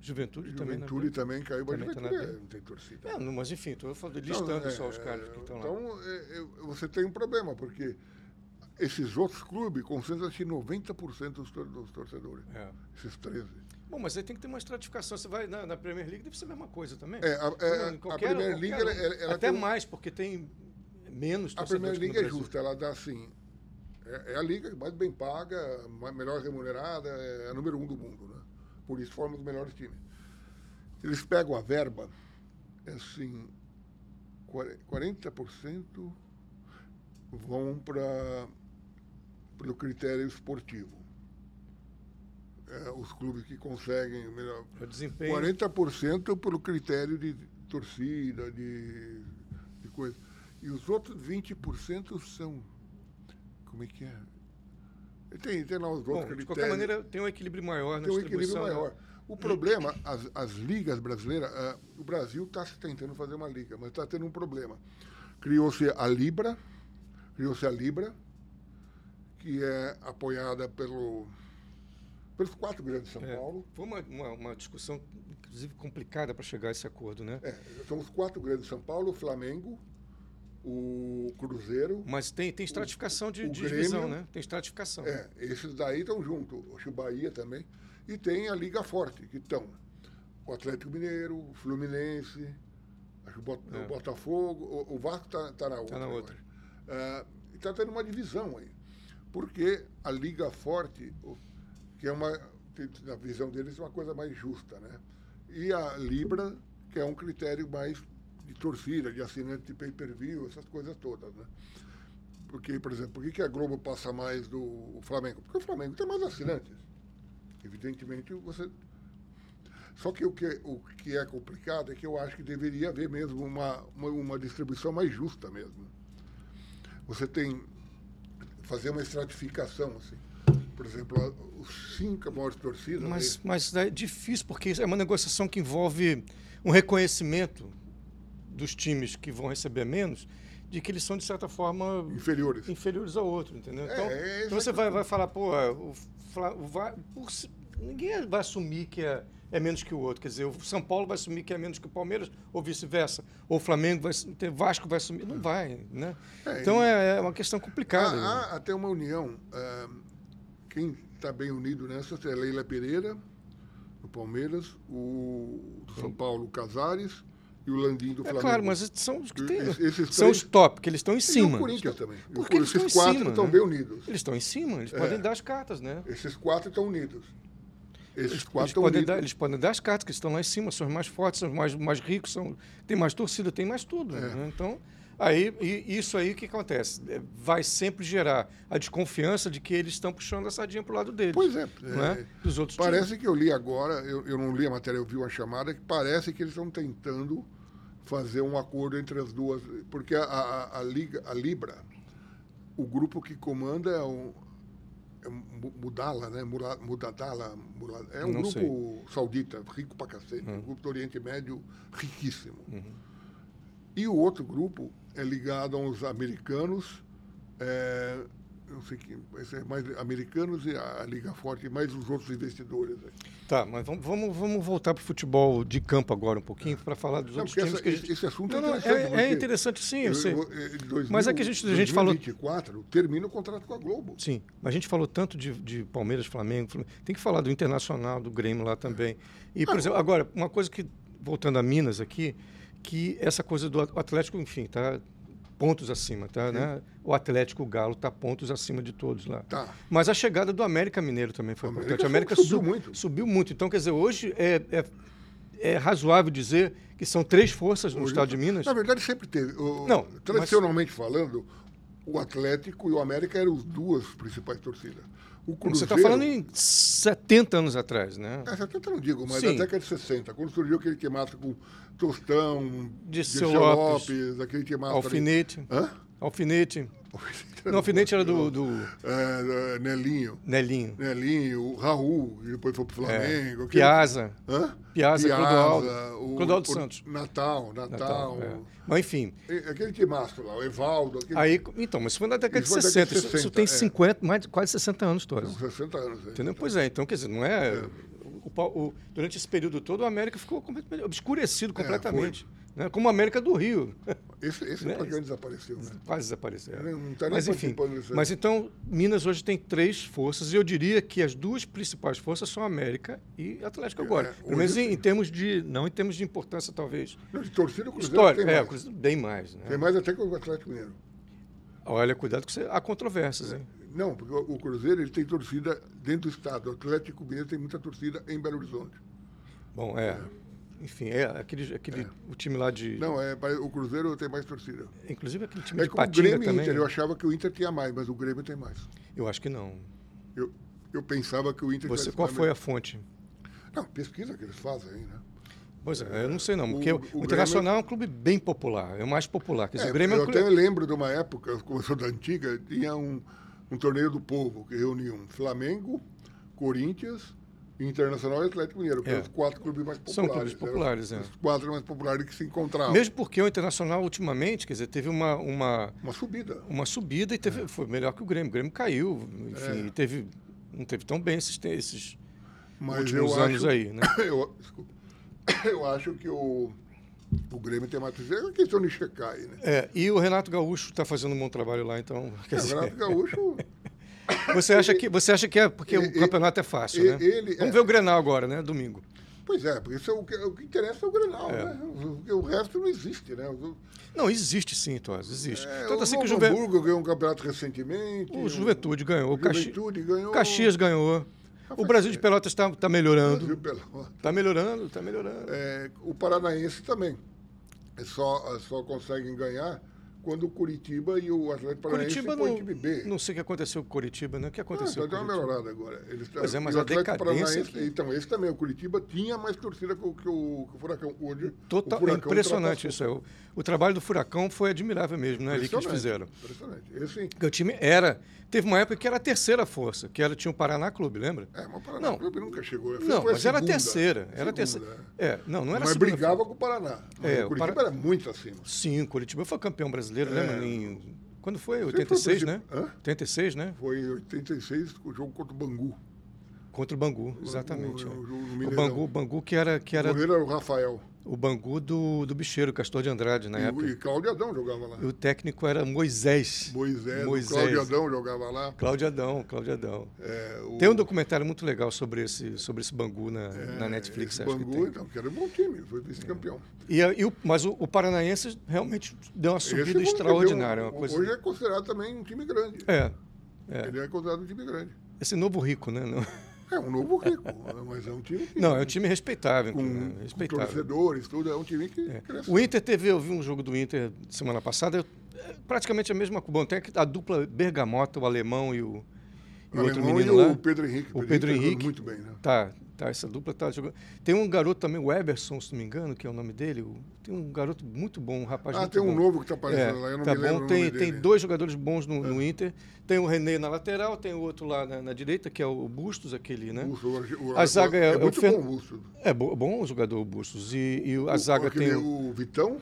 A: Juventude,
B: também.
A: Juventude
B: também caiu, mas também Juventude tá é, não tem torcida.
A: É, mas enfim, estou listando então, é, só os caras que estão
B: então, lá. Então, é, você tem um problema, porque esses outros clubes concentram-se 90% dos, dos torcedores. É. Esses 13.
A: Bom, mas aí tem que ter uma estratificação. Você vai na, na Premier League, deve ser a mesma coisa também.
B: É, a, é, qualquer, a Premier League, ela, ela,
A: Até tem... mais, porque tem menos
B: torcedores. A Premier League é justa, ela dá assim. É, é, a liga mais bem paga, melhor remunerada, é a número um do mundo, né? Por isso forma os melhores times. Eles pegam a verba, é assim, 40%. vão para pelo critério esportivo. É, os clubes que conseguem melhor.
A: O desempenho.
B: 40% pelo critério de torcida, de, de coisa. E os outros 20% são. Como é que é? Tem, tem lá os outros
A: Bom,
B: critérios.
A: de qualquer maneira, tem um equilíbrio maior na
B: tem um equilíbrio
A: né?
B: maior. O problema, as, as ligas brasileiras, ah, o Brasil está tentando fazer uma liga, mas está tendo um problema. Criou-se a Libra, criou-se a Libra, que é apoiada pelo, pelos quatro grandes de São
A: É,
B: Paulo.
A: Foi uma, uma, uma discussão, inclusive, complicada para chegar a esse acordo, né?
B: É, são os quatro grandes de São Paulo, o Flamengo, o Cruzeiro.
A: Mas tem, tem estratificação de,
B: o
A: de divisão,
B: Grêmio-
A: né? Tem estratificação.
B: É, esses daí estão juntos. O Bahia também. E tem a Liga Forte, que estão o Atlético Mineiro, o Fluminense, o, Bot-
A: É.
B: o Botafogo, o, o Vasco está na outra.
A: na
B: eu
A: outra.
B: Ah, está tendo uma divisão aí. Porque a Liga Forte, que é uma, na visão deles, é uma coisa mais justa, né? E a Libra, que é um critério mais de torcida, de assinante de pay-per-view, essas coisas todas, né? Porque, por exemplo, por que a Globo passa mais do Flamengo? Porque o Flamengo tem mais assinantes. Evidentemente, você. Só que o que, o que é complicado é que eu acho que deveria haver mesmo uma, uma, uma distribuição mais justa mesmo. Você tem. Fazer uma estratificação, assim. Por exemplo, os cinco maiores torcidas.
A: Mas,
B: aí-
A: mas é difícil, porque é uma negociação que envolve um reconhecimento dos times que vão receber menos, de que eles são, de certa forma,
B: inferiores.
A: inferiores ao outro, entendeu?
B: É,
A: Então,
B: é
A: então você vai, vai falar, pô, o, o por si- ninguém vai assumir que é, é menos que o outro. Quer dizer, o São Paulo vai assumir que é menos que o Palmeiras, ou vice-versa. Ou o Flamengo vai assumir- o Vasco vai assumir. Não vai, né?
B: É,
A: então
B: e-
A: é, é uma questão complicada. né?
B: Há, há até uma união. ah, quem está bem unido nessa é Leila Pereira, do Palmeiras, o do São Paulo, o Casares, e o Landim do
A: É
B: Flamengo.
A: claro, mas são os que têm,
B: Esses- esses
A: são
B: três-
A: os top, que eles estão em
B: E
A: cima.
B: o Corinthians também. E o
A: Porque eles
B: Corinthians,
A: estão em
B: esses quatro
A: cima,
B: estão
A: né?
B: bem unidos.
A: Eles estão em cima, eles
B: É.
A: podem dar as cartas, né?
B: Esses quatro estão unidos. Esses quatro
A: eles podem dar, eles podem dar as cartas, que estão lá em cima, são os mais fortes, são os mais, mais ricos, são, tem mais torcida, tem mais tudo.
B: É.
A: né? Então, aí, e isso aí o que acontece? É, Vai sempre gerar a desconfiança de que eles estão puxando a sardinha para o lado deles.
B: Pois é.
A: Não é? Dos outros
B: Parece que eu li agora, eu, eu não li a matéria, eu vi uma chamada, que parece que eles estão tentando fazer um acordo entre as duas, porque a, a, a Liga, a Libra, o grupo que comanda é o Mu- Mudala, né? Mudadala, Mula- é um
A: Não
B: grupo saudita, rico pra cacete,
A: Hum.
B: um grupo do Oriente Médio riquíssimo.
A: Uhum.
B: E o outro grupo é ligado aos americanos, é, não sei que, é mais americanos e a, Liga Forte, mais os outros investidores. aí.
A: Tá, mas vamos, vamos, voltar para o futebol de campo agora um pouquinho para falar dos
B: Não,
A: outros times
B: essa-
A: que a gente...
B: esse, assunto
A: Não, não,
B: é interessante.
A: é, é interessante sim, eu
B: eu-
A: sei.
B: eu- eh, de 2000,
A: Mas é que a gente- a gente falou-
B: 2024 termina o contrato com a Globo.
A: Sim, mas a gente falou tanto de, de Palmeiras, Flamengo, Flamengo, tem que falar do Internacional, do Grêmio lá também. E, por exemplo, agora, uma coisa que, voltando a Minas aqui, que essa coisa do Atlético, enfim, tá pontos acima, tá? Né? O Atlético, o Galo, tá pontos acima de todos lá.
B: Tá.
A: Mas a chegada do América Mineiro também foi
B: O
A: importante.
B: América
A: A América
B: subiu
A: su-
B: muito.
A: Subiu muito. Então, quer dizer, hoje é, é, é razoável dizer que são três forças no
B: Hoje-
A: estado de Minas.
B: Na verdade, sempre teve. O-
A: Não,
B: tradicionalmente falando, o Atlético e o América eram as duas principais torcidas. O
A: Você está
B: Cruzeiro-
A: falando em 70 anos atrás, né?
B: É, 70 não digo, mas
A: Sim.
B: na década de 60, quando surgiu aquele timaço com Tostão,
A: Dirceu
B: Dirceu
A: Lopes,
B: Lopes, aquele timaço
A: Alfinete.
B: ali. Hã?
A: Alfinete. Não, alfinete era do, do
B: É, é, Nelinho.
A: Nelinho.
B: Nelinho, o Raul, que depois foi pro
A: É,
B: Flamengo. aquele-
A: Piazza.
B: Hã?
A: Piazza, Clodoaldo.
B: o-
A: Clodoaldo
B: o
A: Santos.
B: Natal, Natal.
A: Natal, é. Mas enfim.
B: E- Aquele timaço lá, o Evaldo. Aquele...
A: Aí, então, mas isso foi na década de
B: Isso foi na década
A: 60.
B: de
A: Isso, isso
B: 60,
A: tem
B: é.
A: 50, mais de quase 60 anos.
B: Com 60 anos. né?
A: Entendeu? Pois é, então, quer dizer, não é. O o- durante esse período todo, o América ficou completamente obscurecido completamente. né? Como a América do Rio.
B: Esse, esse
A: Né?
B: desapareceu, né?
A: Quase desapareceu.
B: Ele não tá nem
A: mas enfim, mas então Minas hoje tem três forças e eu diria que as duas principais forças são América e Atlético agora.
B: É,
A: Pelo menos
B: hoje
A: em, em termos de não em termos de importância talvez
B: Não, de torcida, o Cruzeiro
A: história,
B: tem
A: é,
B: mais.
A: Cruzeiro bem mais, né?
B: Tem mais até que o Atlético Mineiro.
A: Olha, cuidado que você, há controvérsias, hein?
B: Não, porque o o Cruzeiro ele tem torcida dentro do estado. O Atlético Mineiro tem muita torcida em Belo Horizonte.
A: Bom, é. enfim, é aquele, aquele
B: É.
A: o time lá de.
B: Não, é, o Cruzeiro tem mais torcida.
A: Inclusive aquele time
B: É
A: de
B: que o Grêmio
A: também.
B: Inter,
A: né?
B: eu achava que o Inter tinha mais, mas o Grêmio tem mais.
A: Eu acho que não.
B: Eu, eu pensava que o Inter
A: Você, qual foi a fonte?
B: Não, pesquisa que eles fazem né?
A: Pois é, eu não sei não,
B: O-
A: porque o,
B: o Grêmio-
A: Internacional é um clube bem popular, é o mais popular. Dizer,
B: É,
A: o Grêmio é
B: eu
A: um clube...
B: até lembro de uma época, como eu sou da antiga, tinha um, um torneio do povo que reunia um Flamengo, Corinthians, Internacional e Atlético Mineiro, que
A: É.
B: eram os quatro clubes mais
A: São
B: populares.
A: clubes populares,
B: eram
A: é.
B: Os quatro mais populares que se encontravam.
A: Mesmo porque o Internacional, ultimamente, quer dizer, teve uma, uma,
B: Uma subida.
A: uma subida e teve, foi melhor que o Grêmio. O Grêmio caiu, enfim,
B: É.
A: e teve, não teve tão bem esses, esses
B: Mas
A: últimos anos
B: acho,
A: aí, né?
B: eu, desculpa. eu acho que o, o Grêmio tem mais. É questão de checar aí, né?
A: É, e o Renato Gaúcho está fazendo um bom trabalho lá, então.
B: É, o
A: dizer,
B: Renato Gaúcho.
A: você, acha que, você acha que é porque
B: E-
A: o campeonato é fácil,
B: e-
A: né?
B: ele-
A: Vamos
B: é.
A: ver o Grenal agora, né? Domingo.
B: Pois é, porque isso é o, que, o que interessa é o Grenal,
A: É.
B: né? O, o resto não existe, né? O,
A: Não, existe sim, Tos, existe.
B: é,
A: Tanto
B: o
A: assim que o, Juve...
B: Hamburgo ganhou um campeonato recentemente.
A: o Juventude ganhou, o, Caxi...
B: Juventude ganhou.
A: o Caxias ganhou. O Brasil de Pelotas está tá melhorando. Está melhorando, está melhorando.
B: É, o Paranaense também. É só, só conseguem ganhar quando o Curitiba e o Atlético Paranaense
A: Curitiba não,
B: time B.
A: não sei o que aconteceu com o Curitiba, né? O que
B: Ah,
A: aconteceu
B: tá
A: com
B: uma melhorada agora. Eles,
A: Pois é, mas
B: o Atlético
A: decadência
B: Paranaense-
A: que-
B: Então, esse também, o Curitiba tinha mais torcida que o, que o, que o Furacão. Hoje,
A: Total,
B: o
A: é
B: Furacão
A: impressionante isso. É. O, o trabalho do Furacão foi admirável mesmo, né? Ali que eles fizeram.
B: Impressionante. Esse,
A: Porque o time era. Teve uma época que era a terceira força, que era, tinha o Paraná Clube, lembra?
B: é, mas o Paraná
A: Não.
B: Clube nunca chegou.
A: Não, mas era a terceira. Era a terceira.
B: Segunda,
A: É, não, não era
B: Mas brigava com o Paraná. Mas
A: É,
B: o
A: o
B: Curitiba
A: Para-
B: era muito acima.
A: Sim, o Curitiba foi campeão brasileiro,
B: É.
A: lembra? Em, quando foi?
B: Sempre foi
A: 86,
B: o
A: né?
B: Hã?
A: 86, né?
B: Foi em 86 o jogo contra o Bangu.
A: Contra o Bangu, exatamente.
B: O,
A: é.
B: o, o
A: O. Bangu, o Bangu que era, que
B: O
A: era
B: goleiro era o Rafael.
A: O Bangu do, do bicheiro, Castor de Andrade, na
B: E,
A: época.
B: e Cláudio Adão jogava lá.
A: E o técnico era Moisés.
B: Moisés,
A: Moisés.
B: Cláudio Adão jogava lá.
A: Cláudio Adão, Cláudio Adão.
B: É, o-
A: Tem um documentário muito legal sobre esse, sobre esse Bangu na,
B: é,
A: na Netflix,
B: esse
A: acho que
B: Bangu,
A: tem.
B: então, que era um bom time, foi vice-campeão.
A: E, a- e o, mas o, o Paranaense realmente deu uma subida
B: um-
A: extraordinária. Uma coisa...
B: Hoje é considerado também um time grande.
A: É, é.
B: Ele é considerado um time grande.
A: Esse novo rico, né? Não,
B: É um novo rico, mas é um time que,
A: não é um time respeitável.
B: com,
A: né?
B: com
A: respeitável.
B: torcedores, tudo. É um time que
A: É. O Inter teve, eu vi um jogo do Inter semana passada, é praticamente a mesma. Bom, tem a dupla Bergamota, o alemão e o, e
B: O
A: o outro
B: alemão
A: menino
B: e
A: lá.
B: o Pedro Henrique.
A: O Pedro
B: tá jogando
A: Henrique.
B: muito bem, né?
A: Tá, tá, essa dupla tá jogando. Tem um garoto também, o Eberson, se não me engano, que é o nome dele. tem um garoto muito bom, um rapaz
B: Ah, tem um
A: bom.
B: novo que está
A: É,
B: aparecendo lá, eu não
A: tá
B: me lembro
A: bom.
B: o
A: Tem, tem.
B: É.
A: dois jogadores bons no, no Inter. Tem o René na lateral, tem o outro lá na, na direita, que é o Bustos, aquele, né?
B: Busto, o- o-
A: A zaga é-
B: é,
A: é
B: muito
A: Fer-
B: bom o Busto.
A: É bo- bom o jogador Bustos. E, e a
B: O-
A: zaga tem o,
B: Vitão.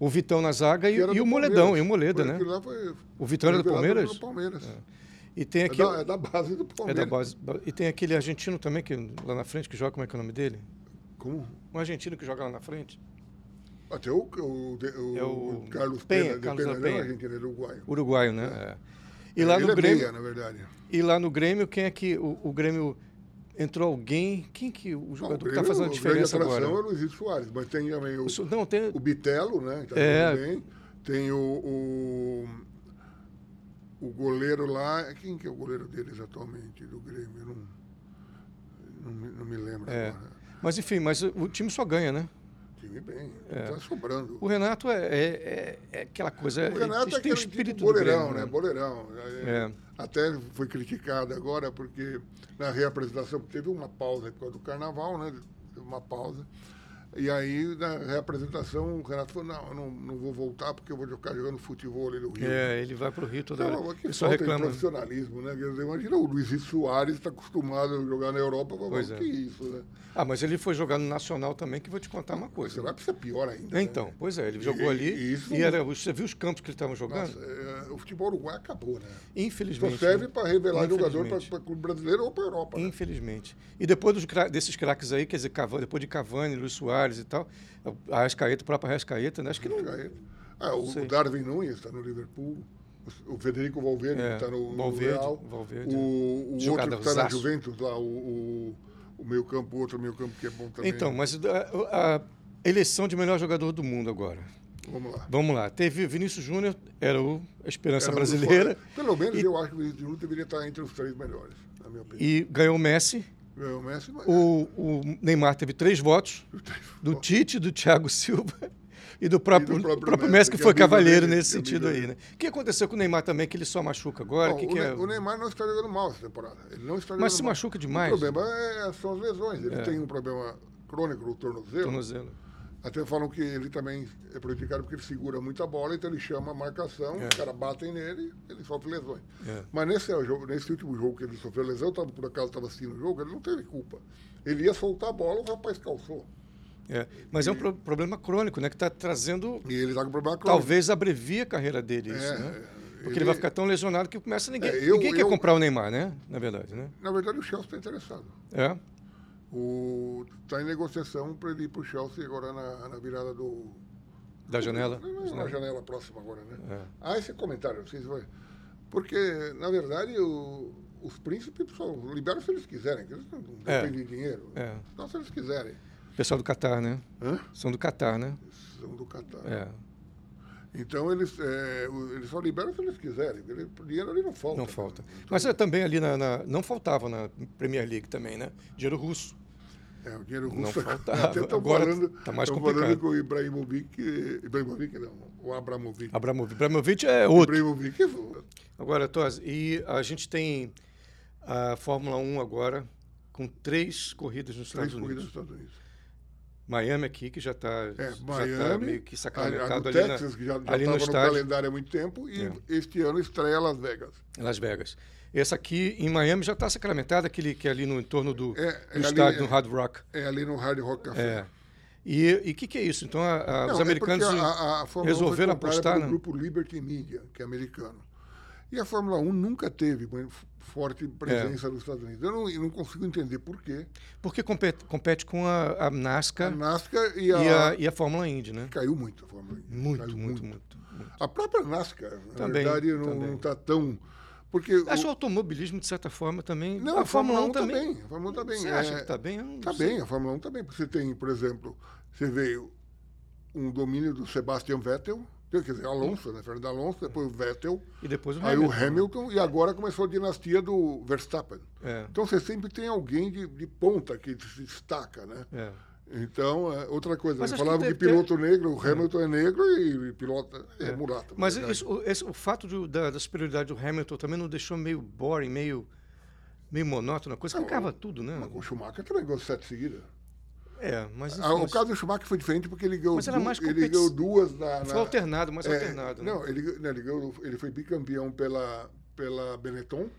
A: o Vitão na zaga e,
B: era
A: e
B: do
A: o Moledão,
B: Palmeiras.
A: e o Moleda,
B: Foi-
A: né?
B: foi-
A: O Vitão era do Palmeiras?
B: pelo Palmeiras.
A: E tem
B: É,
A: aqui.
B: da, é da base do
A: É
B: Palmeiras.
A: da base. E tem aquele argentino também, que lá na frente, que joga, como é que é o nome dele?
B: Como?
A: Um argentino que joga lá na frente.
B: Até o, o, o,
A: É o
B: Carlos
A: Penha,
B: de
A: Carlos
B: é
A: Penha.
B: argentino, ele é uruguaio.
A: Uruguaio, né? É. E lá
B: ele
A: no
B: é
A: Grêmio.
B: meia, na verdade.
A: E lá no Grêmio, quem é que. O, o Grêmio entrou alguém. Quem que. O jogador que está fazendo a diferença agora?
B: atração é o Luiz Soares, mas tem também o,
A: O Não, tem.
B: o Bitelo, né? Tá
A: É.
B: bem. Tem o, o, o goleiro lá. Quem que é o goleiro deles atualmente, do Grêmio? Não, não, me, não me lembro
A: É.
B: agora.
A: Mas enfim, mas o time só ganha, né?
B: Time bem,
A: É.
B: tá sobrando.
A: O Renato é, é, é- é aquela coisa.
B: O Renato é aquele
A: espírito
B: tipo boleirão,
A: Grêmio,
B: né? Boleirão. É,
A: É.
B: Até foi criticado agora, porque na reapresentação teve uma pausa por causa do carnaval, né? Teve uma pausa. E aí, na reapresentação, o Renato falou, não, eu não, não vou voltar porque eu vou ficar jogando futebol ali no Rio.
A: É, ele vai pro Rio toda
B: Então,
A: hora.
B: que
A: Ele só
B: falta de
A: reclama.
B: profissionalismo, né? Dizer, imagina o Luiz Soares está acostumado a jogar na Europa,
A: Pois
B: "Mas
A: é.
B: que isso, né?
A: Ah, mas ele foi jogar no Nacional também, que vou te contar uma coisa.
B: Será que isso é pior ainda?
A: É,
B: né?
A: Então, pois é, ele
B: E-
A: jogou ali
B: e isso-
A: e era, você viu os campos que eles estavam jogando?
B: Nossa, é, o futebol uruguai acabou, né? Só
A: Infelizmente.
B: serve
A: né?
B: para revelar jogador para clube brasileiro ou para Europa. né?
A: Infelizmente. E depois dos, desses craques aí, quer dizer, Cavani, depois de Cavani, Luiz Soares e tal, a Arrascaeta, o próprio Arrascaeta, né? Acho que não.
B: Ah, o,
A: sei.
B: Darwin Nunes está no Liverpool. O Federico Valverde
A: É,
B: está no, no
A: Valverde,
B: Real.
A: Valverde.
B: O, o outro que está na. Juventus lá, o, o, meio campo, o outro meio campo que é bom também.
A: Então, mas a, a eleição de melhor jogador do mundo agora.
B: Vamos lá.
A: Vamos lá. Teve Vinícius Júnior, era o a esperança
B: Era
A: brasileira,
B: Pelo menos
A: E-
B: eu acho que o Vinícius Júnior deveria estar entre os três melhores, na minha opinião.
A: e ganhou o Messi,
B: O Messi, mas...
A: O, o Neymar teve três votos, do Tite, do Thiago Silva e do próprio,
B: E do próprio
A: próprio
B: Messi,
A: Messi, que
B: que é
A: foi cavalheiro
B: dele,
A: nesse
B: é
A: sentido aí, né? O que aconteceu com o Neymar também, que ele só machuca agora?
B: Bom,
A: que
B: o,
A: que
B: Ne-
A: é?
B: o Neymar não está jogando mal essa temporada. Ele não está
A: Mas se
B: mal.
A: machuca demais.
B: O problema é- são as lesões. Ele
A: É.
B: tem um problema crônico no tornozelo.
A: Tornozelo.
B: Até falam que ele também é prejudicado porque ele segura muita bola, então ele chama a marcação,
A: É.
B: os caras batem nele ele sofre lesões.
A: É.
B: Mas nesse, jogo, nesse último jogo que ele sofreu lesão, eu tava, por acaso estava assistindo o jogo, ele não teve culpa. Ele ia soltar a bola, o rapaz calçou.
A: É. Mas é um pro- problema crônico, né? Que está trazendo.
B: E ele está com problema crônico.
A: Talvez abrevie a carreira dele, isso,
B: É,
A: né? Porque ele...
B: ele-
A: vai ficar tão lesionado que começa ninguém.
B: É, eu-
A: ninguém quer
B: eu-
A: comprar o Neymar, né? Na verdade, né?
B: Na verdade, o Chelsea está interessado.
A: É.
B: Está em negociação para ele ir para o Chelsea agora na, na virada do.
A: Da janela.
B: Na, na janela próxima agora, né?
A: É.
B: Ah, esse comentário, não sei se vai. Porque, na verdade, o- os príncipes só liberam se eles quiserem, que eles não não
A: É.
B: dependem de dinheiro.
A: É.
B: Só se eles quiserem.
A: Pessoal do Catar, né?
B: Hã?
A: São do Catar, né?
B: São do Catar.
A: É.
B: Então, eles, é, o- eles só liberam se eles quiserem. porque ele- dinheiro ali não falta.
A: Não falta. Mas é, também ali na, na- Não faltava na Premier League também, né? Dinheiro russo.
B: É, o dinheiro
A: Não
B: russo.
A: faltava.
B: Até estão falando,
A: tá mais complicado.
B: falando que o Ibrahimovic. Ibrahimovic não, o Abramovic.
A: Abramovich. Abramovich é outro.
B: Ibrahimovic
A: Agora, Tos, e a gente tem a Fórmula 1 agora com três corridas nos
B: três
A: Estados
B: corridas
A: Unidos.
B: nos Estados Unidos.
A: Miami aqui, que já está
B: É,
A: já
B: Miami,
A: tá meio que sacramentado
B: do
A: ali,
B: Texas,
A: na,
B: que já
A: ali no
B: no, calendário há muito tempo, e
A: É.
B: este ano estreia Las Vegas.
A: Las Vegas. Essa aqui em Miami já está sacramentada, aquele que é ali no entorno do,
B: É,
A: do
B: é
A: estádio,
B: é.
A: no Hard Rock.
B: É ali no Hard Rock Café.
A: É. E o que, que é isso? Então, a- a-
B: Não,
A: os
B: é
A: americanos...
B: porque a, a, a Fórmula 1 foi
A: resolveram apostar,
B: pelo
A: né?
B: grupo Liberty Media, que é americano. E a Fórmula 1 nunca teve forte presença nos Estados Unidos. Eu não, eu não consigo entender por quê.
A: Porque compete, compete com a, a
B: A
A: NASCAR
B: NASCAR e a,
A: e a, e a Fórmula Indy, né?
B: caiu muito a Fórmula 1.
A: Muito, muito, muito, muito.
B: A própria NASCAR, na
A: Também,
B: verdade, não está tão... Porque
A: Acho o
B: o,
A: automobilismo, de certa forma, também...
B: não,
A: a Fórmula 1
B: tá
A: também.
B: bem. A Fórmula 1 tá bem.
A: Você
B: É,
A: acha que está bem?
B: Tá
A: sei.
B: bem, a Fórmula 1 tá bem. Você tem, por exemplo, você veio um domínio do Sebastian Vettel, quer dizer, Alonso, né? Fernando Alonso, depois o Vettel,
A: E depois o
B: aí
A: Hamilton.
B: o Hamilton, e agora começou a dinastia do Verstappen.
A: É,
B: Então você sempre tem alguém de, de ponta que se destaca, né?
A: é.
B: Então, é, outra coisa,
A: Mas que
B: falava que,
A: teve-
B: piloto negro, o Hamilton é negro e piloto é, mulato.
A: Mas isso- o, esse- o fato de- da, da superioridade do Hamilton também não deixou meio boring, meio, meio monótono, a coisa que acaba tudo, né?
B: O Schumacher também ganhou sete seguidas.
A: É, mas...
B: Ah,
A: enfim,
B: o caso do Schumacher foi diferente porque ele ganhou,
A: Mas
B: du- ele ganhou duas na, na,
A: Foi alternado, mais
B: É,
A: alternado. né?
B: Não, ele, não, ele, ganhou- ele foi bicampeão pela, pela Benetton.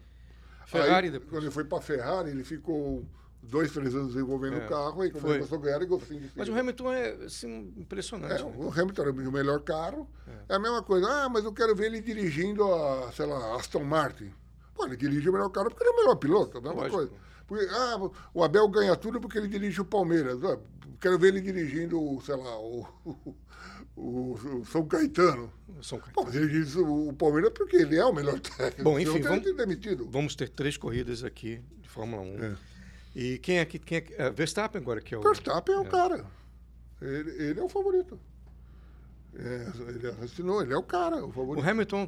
A: Ferrari
B: Aí,
A: depois.
B: Quando ele foi para Ferrari, ele ficou dois, três anos desenvolvendo
A: É,
B: o carro. Aí quando
A: foi.
B: ele a ganhar, ele gostou de
A: Mas o Hamilton é assim, impressionante.
B: é,
A: né?
B: o Hamilton era o melhor carro. É. a mesma coisa. Ah, mas eu quero ver ele dirigindo a, sei lá, Aston Martin. Pô, ele dirige o melhor carro porque ele é o melhor piloto, a mesma
A: Lógico.
B: coisa. Porque, ah, o Abel ganha tudo porque ele dirige o Palmeiras. Ah, quero ver ele dirigindo, sei lá, o, o, o São Caetano.
A: São
B: Bom, mas ele diz o, o Palmeiras porque ele é o melhor técnico.
A: Bom, enfim, vamos-
B: teria demitido.
A: Vamos ter três corridas aqui de Fórmula 1.
B: É.
A: E quem é que. Quem é, que- é, Verstappen agora, que é o.
B: Verstappen é o
A: é.
B: cara. Ele, ele é o favorito. É, ele assinou, ele é o cara, o
A: O
B: favorito.
A: Hamilton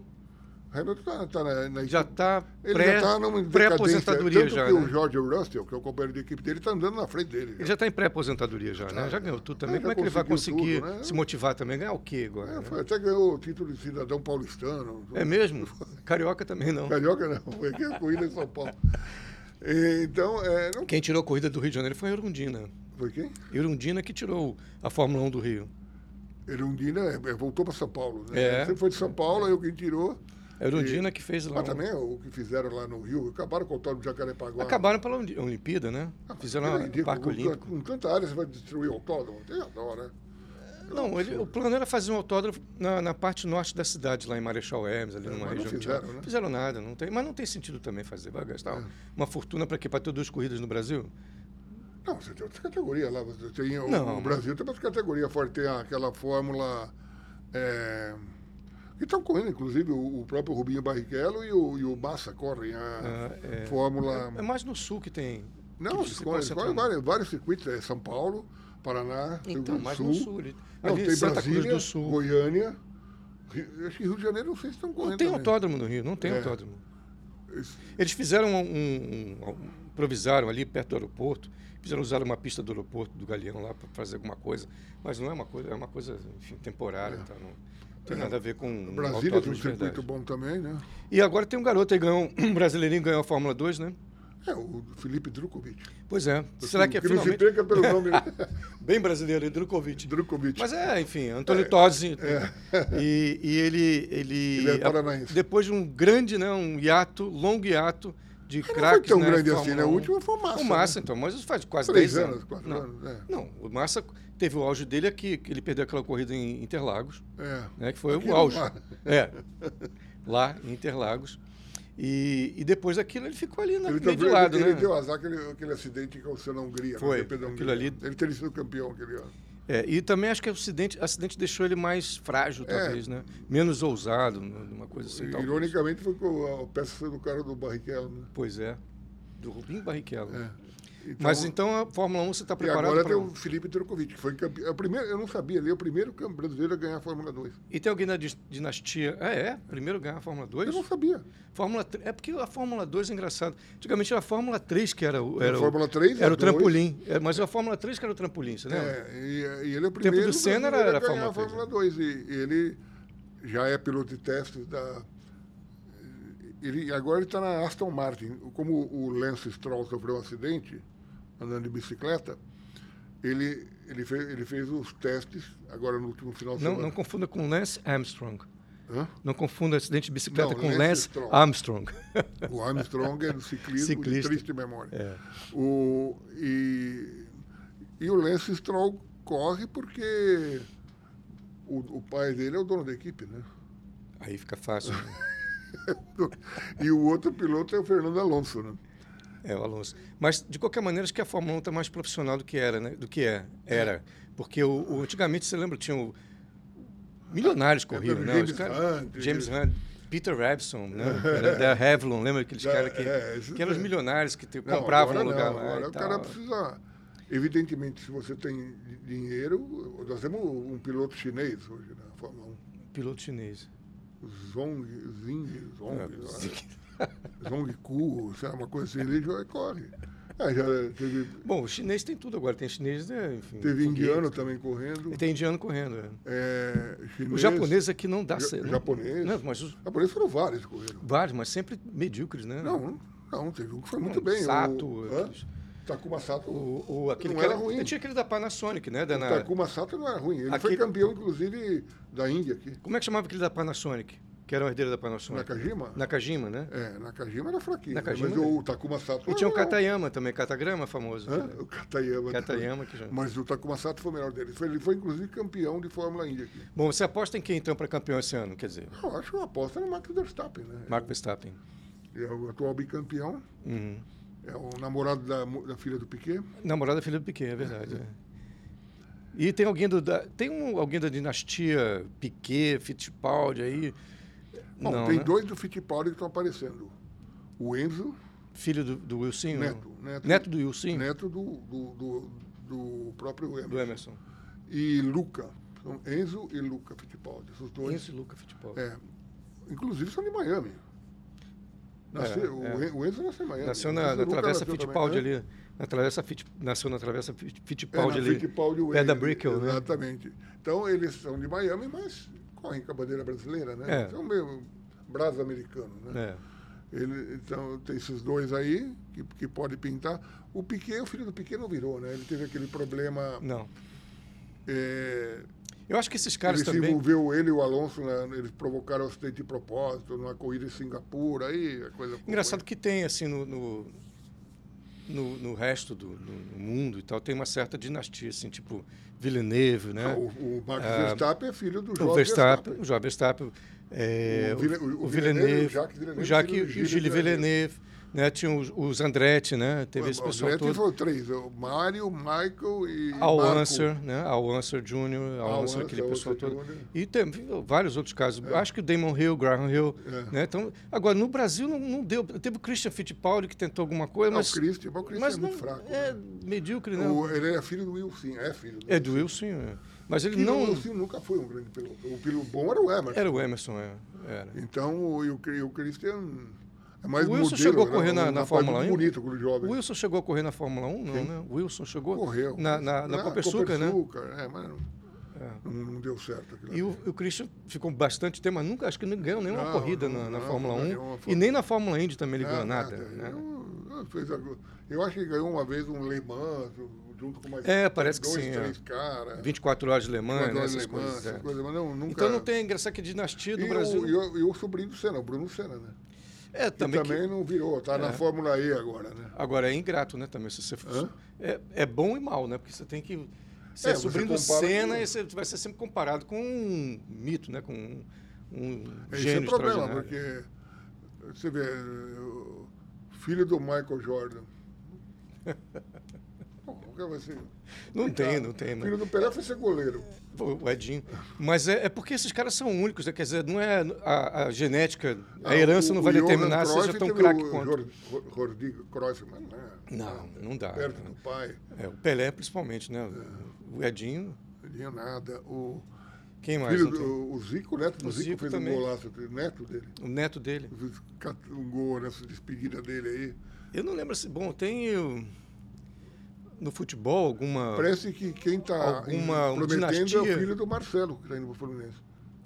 B: O Hamilton tá, tá na, na
A: já está
B: já decadência.
A: pré-aposentadoria já.
B: que
A: né?
B: o George Russell, que é o companheiro de equipe dele, está andando na frente dele.
A: Ele já está em pré-aposentadoria já, né?
B: Ah,
A: Já ganhou tudo também.
B: já
A: Como é que ele vai conseguir
B: tudo, né?
A: se motivar também? Ganhar o quê agora?
B: É,
A: né?
B: até ganhou o título de cidadão paulistano.
A: É mesmo? Carioca também não.
B: Carioca não, foi aqui a corrida em São Paulo. E, Então, é, não
A: Quem tirou a corrida do Rio de Janeiro foi a Irundina.
B: foi quem?
A: Irundina que tirou a Fórmula 1 do Rio.
B: Erundina é, é, voltou para São Paulo. Né?
A: É.
B: Sempre foi de São Paulo, aí o quem tirou.
A: A Irundina que fez lá.
B: Mas
A: um-
B: também é o que fizeram lá no Rio, acabaram com o autódromo de Jacarepaguá.
A: Acabaram pela Oli- Olimpíada, né? Fizeram
B: É
A: um
B: ridículo,
A: Parque
B: com,
A: Olímpico.
B: com tanta área você vai destruir o autódromo. Tem a dó, né?
A: Não, ele- o plano era fazer um autódromo na, na parte norte da cidade, lá em Marechal Hermes, ali
B: É,
A: numa
B: não
A: região. de-
B: fizeram, né?
A: Fizeram nada, não tem, mas não tem sentido também fazer. Vai gastar
B: É.
A: uma fortuna para quê? Para ter duas corridas no Brasil?
B: Não, você tem outras categorias lá. Você tem, o,
A: Não,
B: o Brasil tem umas categorias fortes. Tem aquela fórmula. É, que estão correndo, inclusive, o, o próprio Rubinho Barrichello e o, e o Massa correm a
A: Ah, é.
B: fórmula.
A: É mais no sul que tem.
B: não,
A: que
B: eles correm, vários, vários circuitos. É São Paulo, Paraná, Rio
A: Então,
B: do
A: mais
B: Sul.
A: no sul.
B: Não,
A: ali
B: tem
A: Santa
B: Brasília,
A: Cruz do Sul.
B: Goiânia. Rio, acho que Rio de Janeiro não sei se estão correndo.
A: Não tem
B: também.
A: autódromo no Rio, não tem
B: É.
A: autódromo. Eles fizeram um, um- um- improvisaram ali perto do aeroporto, fizeram usar uma pista do aeroporto do Galeão lá para fazer alguma coisa, mas não é uma coisa, é uma coisa, enfim, temporária, tá? não tem
B: É.
A: nada a ver com
B: Brasília tem um circuito bom também, né?
A: E agora tem um garoto aí, ganhou, um brasileirinho ganhou a Fórmula 2, né?
B: É, o Felipe Drukovic.
A: Pois é. Será que é
B: que não se
A: finalmente
B: perca pelo nome
A: bem brasileiro, Drukovic.
B: Drukovic.
A: Mas é, enfim, Antônio Tosi. E, e ele, ele,
B: Ele é paranaense.
A: depois de um grande, né, um hiato, longo hiato de
B: Não foi
A: craques,
B: tão
A: né,
B: grande assim, né? O
A: 1.
B: último foi o Massa.
A: O Massa,
B: né?
A: então, mas faz quase
B: Três
A: 10
B: anos,
A: anos.
B: quatro
A: não,
B: anos, é.
A: não, o Massa teve o auge dele aqui, que ele perdeu aquela corrida em Interlagos,
B: É.
A: né, que foi
B: Aqui
A: o auge. É, lá em Interlagos. E, e depois daquilo ele ficou ali na,
B: Ele,
A: meio de
B: também-
A: lado,
B: ele
A: né?
B: deu azar aquele, aquele acidente que aconteceu na Hungria.
A: Foi,
B: GP da
A: aquilo ali-
B: Ele teria sido campeão aquele ano.
A: É, e também acho que o acidente, acidente deixou ele mais frágil,
B: É.
A: talvez, né? Menos ousado, né, uma coisa assim. talvez.
B: Ironicamente, foi com a peça foi do cara do Barrichello, né?
A: Pois é. Do Rubinho Barrichello.
B: É. Então,
A: Mas então a Fórmula 1 você está
B: E
A: preparado
B: agora
A: para...
B: tem o Felipe Drukovic, que foi campeão. é o primeiro, eu não sabia, ele é o primeiro brasileiro a ganhar a Fórmula 2.
A: E tem alguém dis- dinastia... Ah, é? Primeiro ganhar a Fórmula 2?
B: Eu não sabia.
A: Fórmula 3... É porque a Fórmula 2 é engraçado. Antigamente era a Fórmula 3 que era o... Era
B: a
A: o-
B: Fórmula 3
A: Era o
B: é
A: trampolim. É, mas a Fórmula 3 que era o trampolim, você lembra?
B: É, e, e ele é o primeiro
A: do Senna era- era
B: a ganhar a
A: Fórmula
B: Fórmula 2. E, e ele já é piloto de testes da. Ele, agora ele está na Aston Martin. Como o Lance Stroll sofreu um acidente andando de bicicleta, ele, ele, fez, ele fez os testes agora no último final de
A: Não,
B: semana.
A: não confunda com Lance Armstrong.
B: Hã?
A: Não confunda acidente de bicicleta
B: Não,
A: com
B: Lance
A: Lance
B: Stroll.
A: Armstrong.
B: O Armstrong é do ciclismo
A: Ciclista.
B: de triste memória.
A: É.
B: O, e, e o Lance Stroll corre porque o, o pai dele é o dono da equipe, né?
A: Aí fica fácil. né?
B: E o outro piloto é o Fernando Alonso, né?
A: É, o Alonso. Mas, de qualquer maneira, acho que a Fórmula 1 está mais profissional do que era, né? Do que é. Era. Porque o, o- antigamente, você lembra, tinha o... milionários corriam,
B: James
A: né? Os caras-
B: Hunt,
A: James Hunt, Peter Rabson, né? Da Revlon, lembra aqueles caras que,
B: é,
A: que eram os
B: é.
A: milionários que te-
B: Não,
A: compravam um lugar
B: não,
A: lá
B: Agora o cara
A: tal.
B: precisa. Evidentemente, se você tem dinheiro, nós temos um piloto chinês hoje na Fórmula 1.
A: Piloto chinês.
B: Zong, Zing, Zong,
A: É,
B: Zong Ku, sabe, uma coisa assim, ele já corre. É, já teve,
A: Bom, o chinês tem tudo agora. Tem chinês, né? Enfim,
B: teve indiano também correndo.
A: E tem indiano correndo. é.
B: É, chinês,
A: Os japoneses aqui não dá certo.
B: japonês.
A: Não, mas os
B: Japoneses foram vários que correram.
A: vários, mas sempre medíocres, né?
B: Não, não, teve um que foi
A: Não,
B: muito bem.
A: Sato,
B: o,
A: aqueles-
B: Takuma Sato.
A: O, o, aquele
B: Não
A: que
B: era ruim.
A: Tinha aquele da Panasonic, né? Da,
B: o
A: na-
B: Takuma Sato não era ruim. Ele foi
A: Aquele-
B: campeão, inclusive, da Índia aqui.
A: Como é que chamava aquele da Panasonic? Que era o herdeiro da Panasonic?
B: Nakajima?
A: Nakajima, né?
B: É, Nakajima era fraquinho.
A: Nakajima
B: mas o Takuma Sato.
A: E tinha o Katayama também, Katagrama famoso.
B: Hã? O Katayama.
A: Katayama que já...
B: Mas o Takuma Sato foi o melhor dele. Ele foi, inclusive, campeão de Fórmula Índia aqui.
A: Bom, você aposta em quem então para campeão esse ano? Quer dizer,
B: Eu acho que a aposta no Max Verstappen, né?
A: Marco Verstappen.
B: Ele é o atual bicampeão.
A: Uhum.
B: É o namorado da, da filha do Piquet.
A: Namorada filha do Piquet, é verdade. é. E tem alguém do da, tem um, alguém da dinastia Piquet, Fittipaldi aí?
B: Bom,
A: Não,
B: tem
A: né?
B: dois do Fittipaldi que estão aparecendo. O Enzo,
A: Filho do, do Wilson?
B: neto. Neto,
A: Neto do Wilson?
B: neto do, do, do, do próprio Emerson.
A: Do Emerson.
B: E Luca. São Enzo e Luca Fittipaldi. Esses dois.
A: Enzo e Luca Fittipaldi.
B: É, inclusive são de Miami. Nasceu,
A: É,
B: o,
A: é.
B: O Enzo nasceu em Miami.
A: Nasceu
B: O
A: na,
B: Enzo
A: na Travessa Fittipaldi
B: também, né?
A: ali. Na travessa Fitt, nasceu na Travessa Fitt-
B: É,
A: Fittipaldi
B: na
A: ali.
B: Fittipaldi
A: da
B: Way,
A: Brickell, né?
B: Exatamente. Então, eles são de Miami, mas correm com a bandeira brasileira, né?
A: É.
B: São meio brasa americano, né?
A: É.
B: Ele, então, tem esses dois aí que, que pode pintar. O Piquet, o filho do Piquet não virou, né? Ele teve aquele problema...
A: Não.
B: é,
A: Eu acho que esses caras
B: ele se
A: também.
B: envolveu, ele e o Alonso, né? eles provocaram um acidente de propósito numa corrida em Singapura, aí a coisa...
A: Engraçado
B: ruim.
A: que tem, assim, no, no, no- no resto do no mundo e tal, tem uma certa dinastia, assim, tipo Villeneuve, né?
B: O, o Max
A: Ah,
B: Verstappen é filho do
A: O
B: Jorge
A: Verstappen, o João Verstappen, é,
B: O o-
A: o, Villeneuve,
B: Villeneuve, o Jacques Villeneuve,
A: o Jacques e
B: Gilles
A: Villeneuve, né? Tinha os, os Andretti, né? Teve esse pessoal
B: Andretti
A: todo.
B: foram três, o Mário, Michael e
A: Al
B: Marco.
A: Answer, né? Al Answer Jr., Al
B: Al
A: Answer, aquele pessoal
B: Answer
A: todo.
B: Jr.
A: E tem vários outros casos. Acho que o Damon Hill, Graham Hill,
B: É.
A: né? Então, agora, no Brasil não, não deu. Teve o Christian Fittipaldi que tentou alguma coisa,
B: Não,
A: mas...
B: o Christian, o Christian
A: mas
B: é muito fraco.
A: é
B: né?
A: medíocre, né?
B: O- ele é filho do Wilson, é filho do
A: É do Wilson, é. mas ele não...
B: O Wilson nunca foi um grande piloto. O piloto bom era o Emerson.
A: Era o Emerson, é. Era.
B: Então, e o Christian É mais
A: o Wilson
B: modelo,
A: chegou a
B: né?
A: correr na,
B: Um
A: na Fórmula
B: muito
A: 1.
B: bonito
A: O
B: jovem.
A: Wilson chegou a correr na Fórmula 1, não,
B: Sim.
A: né? O Wilson chegou
B: Correu.
A: na, na, na
B: Ah,
A: Copersucar, né?
B: Copersucar, é, mas não,
A: É.
B: não, não deu certo.
A: E o, o Christian ficou bastante tempo, mas nunca, acho que não ganhou nenhuma
B: Não,
A: corrida na, na Fórmula
B: não
A: 1.
B: ganhou uma
A: E
B: Fórmula-
A: nem na Fórmula Indy também ele
B: Ah,
A: ganhou nada. né?
B: Eu, eu, acho que ganhou uma vez um Le Mans, junto com mais
A: É, parece que
B: dois,
A: sim, é.
B: três caras.
A: 24 horas de Le Mans, né? Essas
B: Le Mans,
A: coisas. é.
B: coisas, não, nunca...
A: Então não tem engraçado que dinastia do
B: e
A: Brasil.
B: O, e, o, e o sobrinho do Senna, o Bruno Senna, né?
A: É, também.
B: também,
A: que-
B: não virou, tá na
A: É.
B: Fórmula E agora, né?
A: Agora é ingrato, né? Também. Se você for- é, é bom e mal, né? Porque você tem que. Você é,
B: É, você
A: sobrinho do
B: compara
A: Senna
B: com-
A: e você vai ser sempre comparado com um mito, né? Com um, um
B: Esse
A: gênio
B: é o problema, porque você vê, o filho do Michael Jordan. Vai ser?
A: Não tem, não tem.
B: Filho
A: Né?
B: do Pelé foi ser goleiro.
A: O Edinho. Mas é, é porque esses caras são únicos, né? Quer dizer, não é a, a genética, a
B: Ah,
A: herança
B: o-
A: não
B: o
A: vai determinar se seja tão craque
B: o
A: quanto.
B: Ro- Rodrigo Cruyff, mas não é.
A: Não, não dá.
B: Perto
A: né?
B: do pai,
A: É, o Pelé, principalmente, né? O Edinho.
B: tinha nada. O,
A: Quem mais?
B: filho do, o Zico, o neto do
A: O
B: Zico,
A: Zico
B: fez
A: também.
B: um golaço, o neto dele.
A: O neto dele.
B: Um gol nessa despedida dele aí.
A: Eu não lembro se. Bom, tem. No futebol alguma.
B: Parece que quem está
A: Alguma
B: prometendo é
A: dinastia?
B: o filho do Marcelo, que está indo para o Fluminense.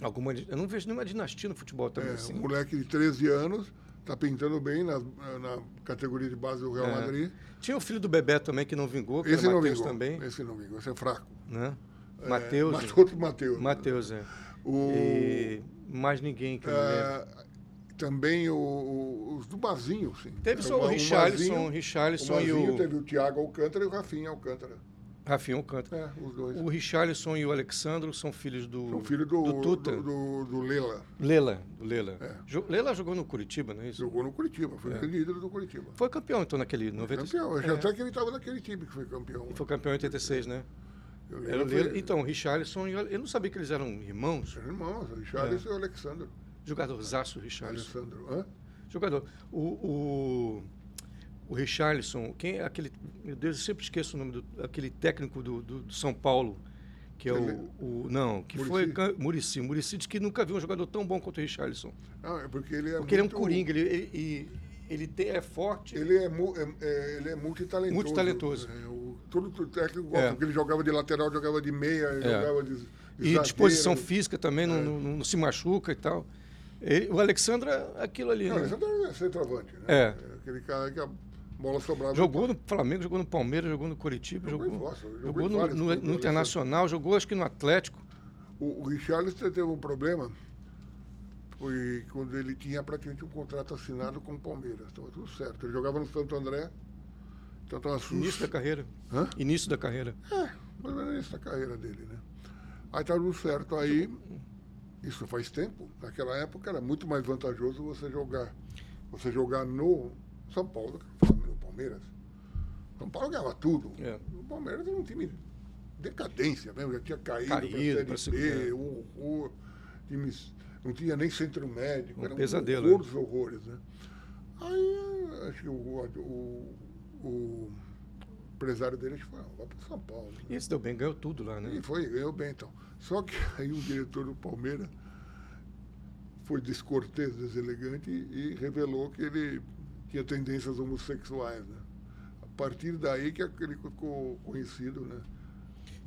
A: alguma eu não vejo nenhuma dinastia no futebol também.
B: É,
A: assim.
B: um moleque de 13 anos, está pintando bem na, na categoria de base do Real
A: É.
B: Madrid.
A: Tinha o filho do Bebé também que não vingou, que
B: Esse não vingou.
A: também.
B: Esse não vingou, esse é fraco.
A: Né?
B: É,
A: Matheus.
B: mas
A: né?
B: outro Matheus.
A: Matheus, é.
B: O,
A: E mais ninguém que eu
B: é, também o- o- os do Mazinho, sim.
A: Teve
B: É,
A: só o
B: Ma-
A: Richarlison, o
B: o
A: Richarlison e o
B: teve o Thiago Alcântara e o Rafinha Alcântara.
A: Rafinha Alcântara.
B: É, os dois.
A: O Richarlison e o Alexandro são filhos do,
B: São filho do,
A: do Tuta.
B: do, do- do Lela.
A: Lela, do Lela.
B: É.
A: Lela jogou no Curitiba, não é isso?
B: Jogou no Curitiba, foi
A: É.
B: o ídolo do Curitiba.
A: Foi campeão, então, naquele 90...
B: Campeão,
A: É.
B: até que ele estava naquele time que foi campeão.
A: Foi campeão em 86, né?
B: Eu
A: Era o
B: foi-
A: Então, o Richarlison e o... Eu não sabia que eles eram irmãos.
B: Eram irmãos, o Richarlison
A: É.
B: e o Alexandre.
A: Jogadorzaço, Richarlison.
B: Alessandro. Hã?
A: Jogador. O, o, o Richarlison, quem é aquele. Meu Deus, eu sempre esqueço o nome do aquele técnico do, do, do São Paulo, que é o, o. Não, que
B: Muricy?
A: foi. Murici. Murici disse que nunca viu um jogador tão bom quanto o Richarlison.
B: Não, é porque ele é
A: Porque ele é um
B: muito-
A: coringa, ele, ele, ele, ele tem, é forte.
B: Ele é, é- é- ele é multitalentoso.
A: Multitalentoso.
B: É, o, todo técnico gosta,
A: É.
B: porque ele jogava de lateral, jogava de meia,
A: É.
B: jogava de, de
A: e
B: zagueiro.
A: disposição física também, não,
B: É.
A: não, não se machuca e tal. Ele- o Alexandre é aquilo ali.
B: Não,
A: né?
B: Alessandro é centroavante, né?
A: É.
B: Aquele cara que a bola sobrava.
A: Jogou no Flamengo, jogou no Palmeiras, jogou no Curitiba,
B: Jogou
A: jogou,
B: em Fossa, jogou
A: jogou no,
B: vários
A: no- no
B: o
A: Internacional, jogou acho que no Atlético.
B: O, o Richarlison teve um problema, foi quando ele tinha praticamente um contrato assinado com o Palmeiras. Estava tudo certo. Ele jogava no Santo André, então estava sus...
A: Início da carreira.
B: Hã?
A: Início da carreira.
B: É, mas era essa a carreira dele, né? Aí estava tudo certo. Aí, isso faz tempo, naquela época era muito mais vantajoso você jogar, você jogar no São Paulo do que no Palmeiras. São Paulo ganhava tudo.
A: É.
B: O Palmeiras era um time de decadência mesmo, já tinha caído,
A: Caído,
B: para a Série um horror, times, não tinha nem centro médico,
A: Um
B: era
A: pesadelo,
B: horror
A: né?
B: dos horrores, né? Aí, acho que o, o, o empresário dele falou, "Ah, vai para São Paulo. né?
A: E esse deu bem, ganhou tudo lá, né?
B: E foi, ganhou bem então. Só que aí o diretor do Palmeiras foi descortês, deselegante e revelou que ele tinha tendências homossexuais, né? A partir daí que ele ficou conhecido, né?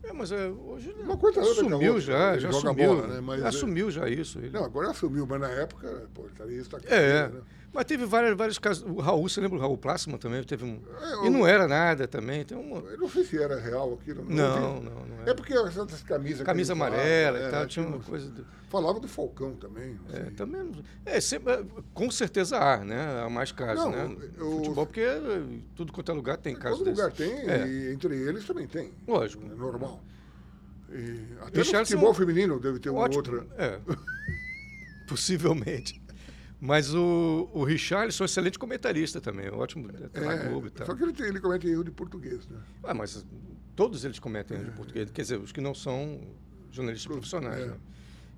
A: É, mas é, hoje ele
B: Uma coisa
A: assumiu já, já assumiu.
B: bola, né? Mas, é-
A: assumiu já isso. ele-
B: Não, agora assumiu, mas na época, pô, ele estaria está
A: É,
B: né?
A: Mas teve vários, vários casos. O Raul, você lembra o Raul Plácima também? Teve um...
B: É,
A: E
B: o-
A: não era nada também. Tem uma...
B: Eu não sei se era real aquilo.
A: Não,
B: vi.
A: não, não
B: É porque essas camisas.
A: Camisa
B: ele falava,
A: amarela
B: é,
A: e tal, tinha
B: tinha
A: uma coisa... Do...
B: Falava do Falcão também. não
A: É, também... não- É, sempre, é, com certeza há, né? Há mais casos,
B: Não,
A: né?
B: eu-
A: No Futebol, porque tudo quanto é lugar tem casos
B: Todo lugar
A: desses.
B: tem,
A: É.
B: e entre eles também tem.
A: Lógico.
B: É normal. E até no
A: Richarlison-
B: futebol feminino deve ter uma outra.
A: É. Possivelmente. Mas o, o Richarlison é um excelente comentarista também, ótimo até na
B: É,
A: Globo e tal.
B: só que ele, tem- ele comete erro de português, né?
A: Ah, mas todos eles cometem erro de português, quer dizer, os que não são jornalistas profissionais,
B: É.
A: né?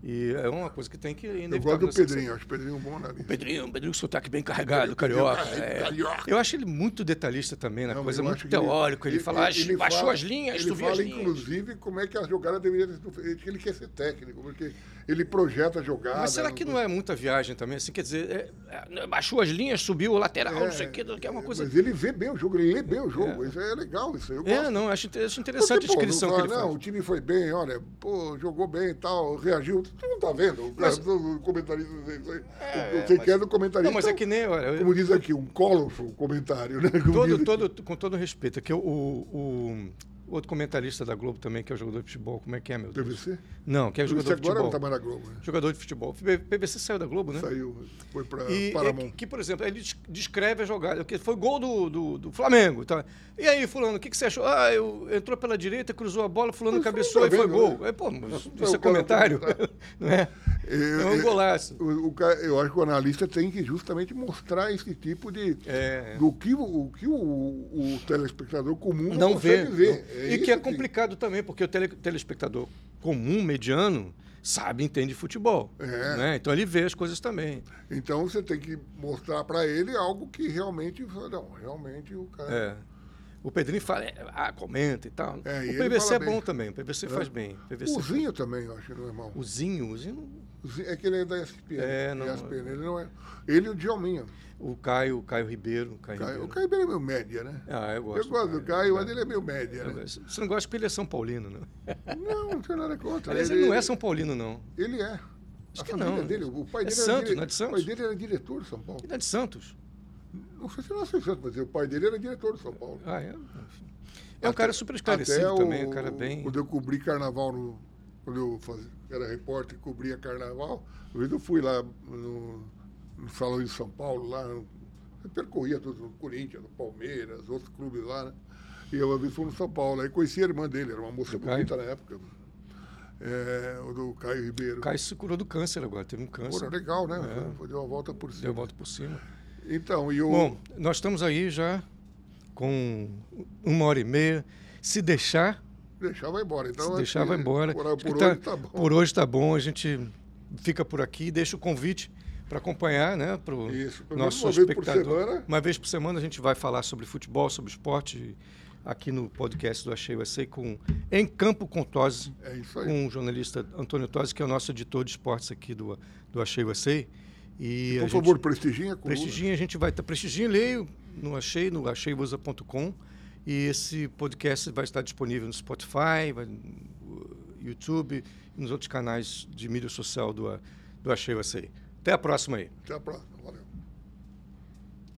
A: E é uma coisa que tem que
B: Eu gosto do
A: ser-
B: Pedrinho, acho o Pedrinho um bom nariz.
A: O Pedrinho, o Pedrinho com sotaque bem carregado, carioca. É.
B: carioca.
A: Eu acho ele muito detalhista também, na
B: Não,
A: coisa muito teórico. Ele, fala, ah,
B: ele
A: baixou
B: fala-
A: as linhas,
B: ele
A: tu viu as
B: fala,
A: linhas.
B: inclusive, como é que a jogada deveria ter sido feita, ele quer ser técnico, porque ele projeta a jogada.
A: Mas será que não é muita viagem também? Assim, quer dizer, é, é, baixou as linhas, subiu o lateral,
B: É,
A: não sei o quê, que é uma coisa.
B: Mas ele vê bem o jogo, ele lê bem o jogo. Isso é legal, isso aí. Eu
A: É,
B: gosto.
A: não, acho, acho interessante
B: Porque,
A: a
B: pô,
A: descrição
B: não
A: que ele
B: não,
A: faz.
B: o time foi bem, olha, pô, jogou bem e tal, reagiu. Tu não tá vendo?
A: Mas-
B: o comentarista.
A: É,
B: você
A: mas-
B: quer do comentarista.
A: Não, mas é que nem. Olha,
B: Como diz aqui, um colorful comentário, né? Como
A: todo,
B: diz-
A: todo, com todo respeito, o, o, o outro comentarista da Globo também, que é o jogador de futebol, como é que é, meu Deus?
B: PVC?
A: Não, que é
B: Você
A: jogador de
B: agora não
A: futebol.
B: tá mais na Globo, né?
A: Jogador de futebol. PVC saiu da Globo, né?
B: Saiu, foi pra
A: E é
B: Paramount.
A: que, por exemplo, ele des- descreve a jogada, que foi gol do, do, do Flamengo. Tá? E aí, fulano, o que, que você achou? Ah, eu, entrou pela direita, cruzou a bola, fulano
B: Mas
A: cabeçou e
B: tá
A: foi gol.
B: né?
A: É, pô, mas isso é comentário,
B: comentar.
A: não é?
B: Eu-
A: É um
B: eu-
A: golaço.
B: O, o eu acho que o analista tem que justamente mostrar esse tipo de.
A: É.
B: Do que, o, que o, o telespectador comum não,
A: Não vê.
B: ver.
A: não.
B: É
A: e que é complicado também, porque o tele- telespectador comum, mediano, sabe, entende futebol.
B: É.
A: né? Então ele vê as coisas também.
B: Então você tem que mostrar para ele algo que realmente. Não, realmente o cara.
A: É. O Pedrinho fala, é, ah, comenta e tal.
B: É, e
A: o
B: ele
A: PVC é bom
B: bem.
A: também, o PVC faz bem. O PVC
B: O
A: faz-
B: Zinho também, eu acho que não é mal.
A: O Zinho, O Zinho-
B: é que ele é da ESPN.
A: É, não-
B: ESPN, ele não é. Ele e o Djalminha.
A: o Caio, o Caio Ribeiro. o Caio
B: Caio-
A: Ribeiro.
B: O Caio é meio média, né?
A: Ah, eu gosto.
B: eu gosto do Caio, mas ele é meio média,
A: Eu
B: né?
A: gosto. Você não gosta porque ele é São Paulino, né?
B: Não, não tem nada contra.
A: Aliás, ele não é São Paulino, não.
B: Ele é.
A: Acho
B: a
A: que não.
B: Dele, o pai
A: É
B: dele
A: Santos,
B: era dire-
A: não é de
B: O
A: Santos?
B: pai dele era diretor de São Paulo.
A: Ele é de Santos.
B: Não sei se não é Santos, mas o pai dele era diretor de São Paulo.
A: Ah, é? É um cara super esclarecido
B: Até
A: também,
B: o-
A: um cara bem.
B: Quando eu cobri carnaval, no, quando eu fazia, era repórter e cobria carnaval, uma vez eu fui lá no, no Salão de São Paulo, lá, eu percorria todo o Corinthians, no Palmeiras, outros clubes lá, né? E eu uma vez fui no São Paulo, aí conheci a irmã dele, era uma moça bonita na época. É, o do Caio Ribeiro.
A: O Caio se curou do câncer agora, teve um
B: Pô,
A: câncer.
B: era legal, né?
A: É.
B: Foi, deu uma volta por cima.
A: Deu a volta por cima.
B: Então, e o.
A: Bom, nós estamos aí já com uma hora e meia. Se deixar,
B: deixar vai embora. Então,
A: se deixar, vai embora.
B: Por, por
A: tá-
B: hoje tá bom.
A: Por hoje tá bom, a gente fica por aqui, deixa o convite para acompanhar, né, para o nosso
B: uma vez por
A: espectador.
B: semana.
A: Uma vez por semana a gente vai falar sobre futebol, sobre esporte, aqui no podcast do Achei USA com Em Campo com Tosi,
B: É isso aí.
A: com o jornalista Antônio Tosi, que é o nosso editor de esportes aqui do, do Achei USA. E a
B: Por
A: gente-
B: favor, prestiginha a coluna.
A: Prestiginha, a gente vai estar. Prestiginha, leio no Achei, no acheiusa.com. E esse podcast vai estar disponível no Spotify, no YouTube e nos outros canais de mídia social do, do Achei USA. Até a próxima aí.
B: Até a próxima. Valeu.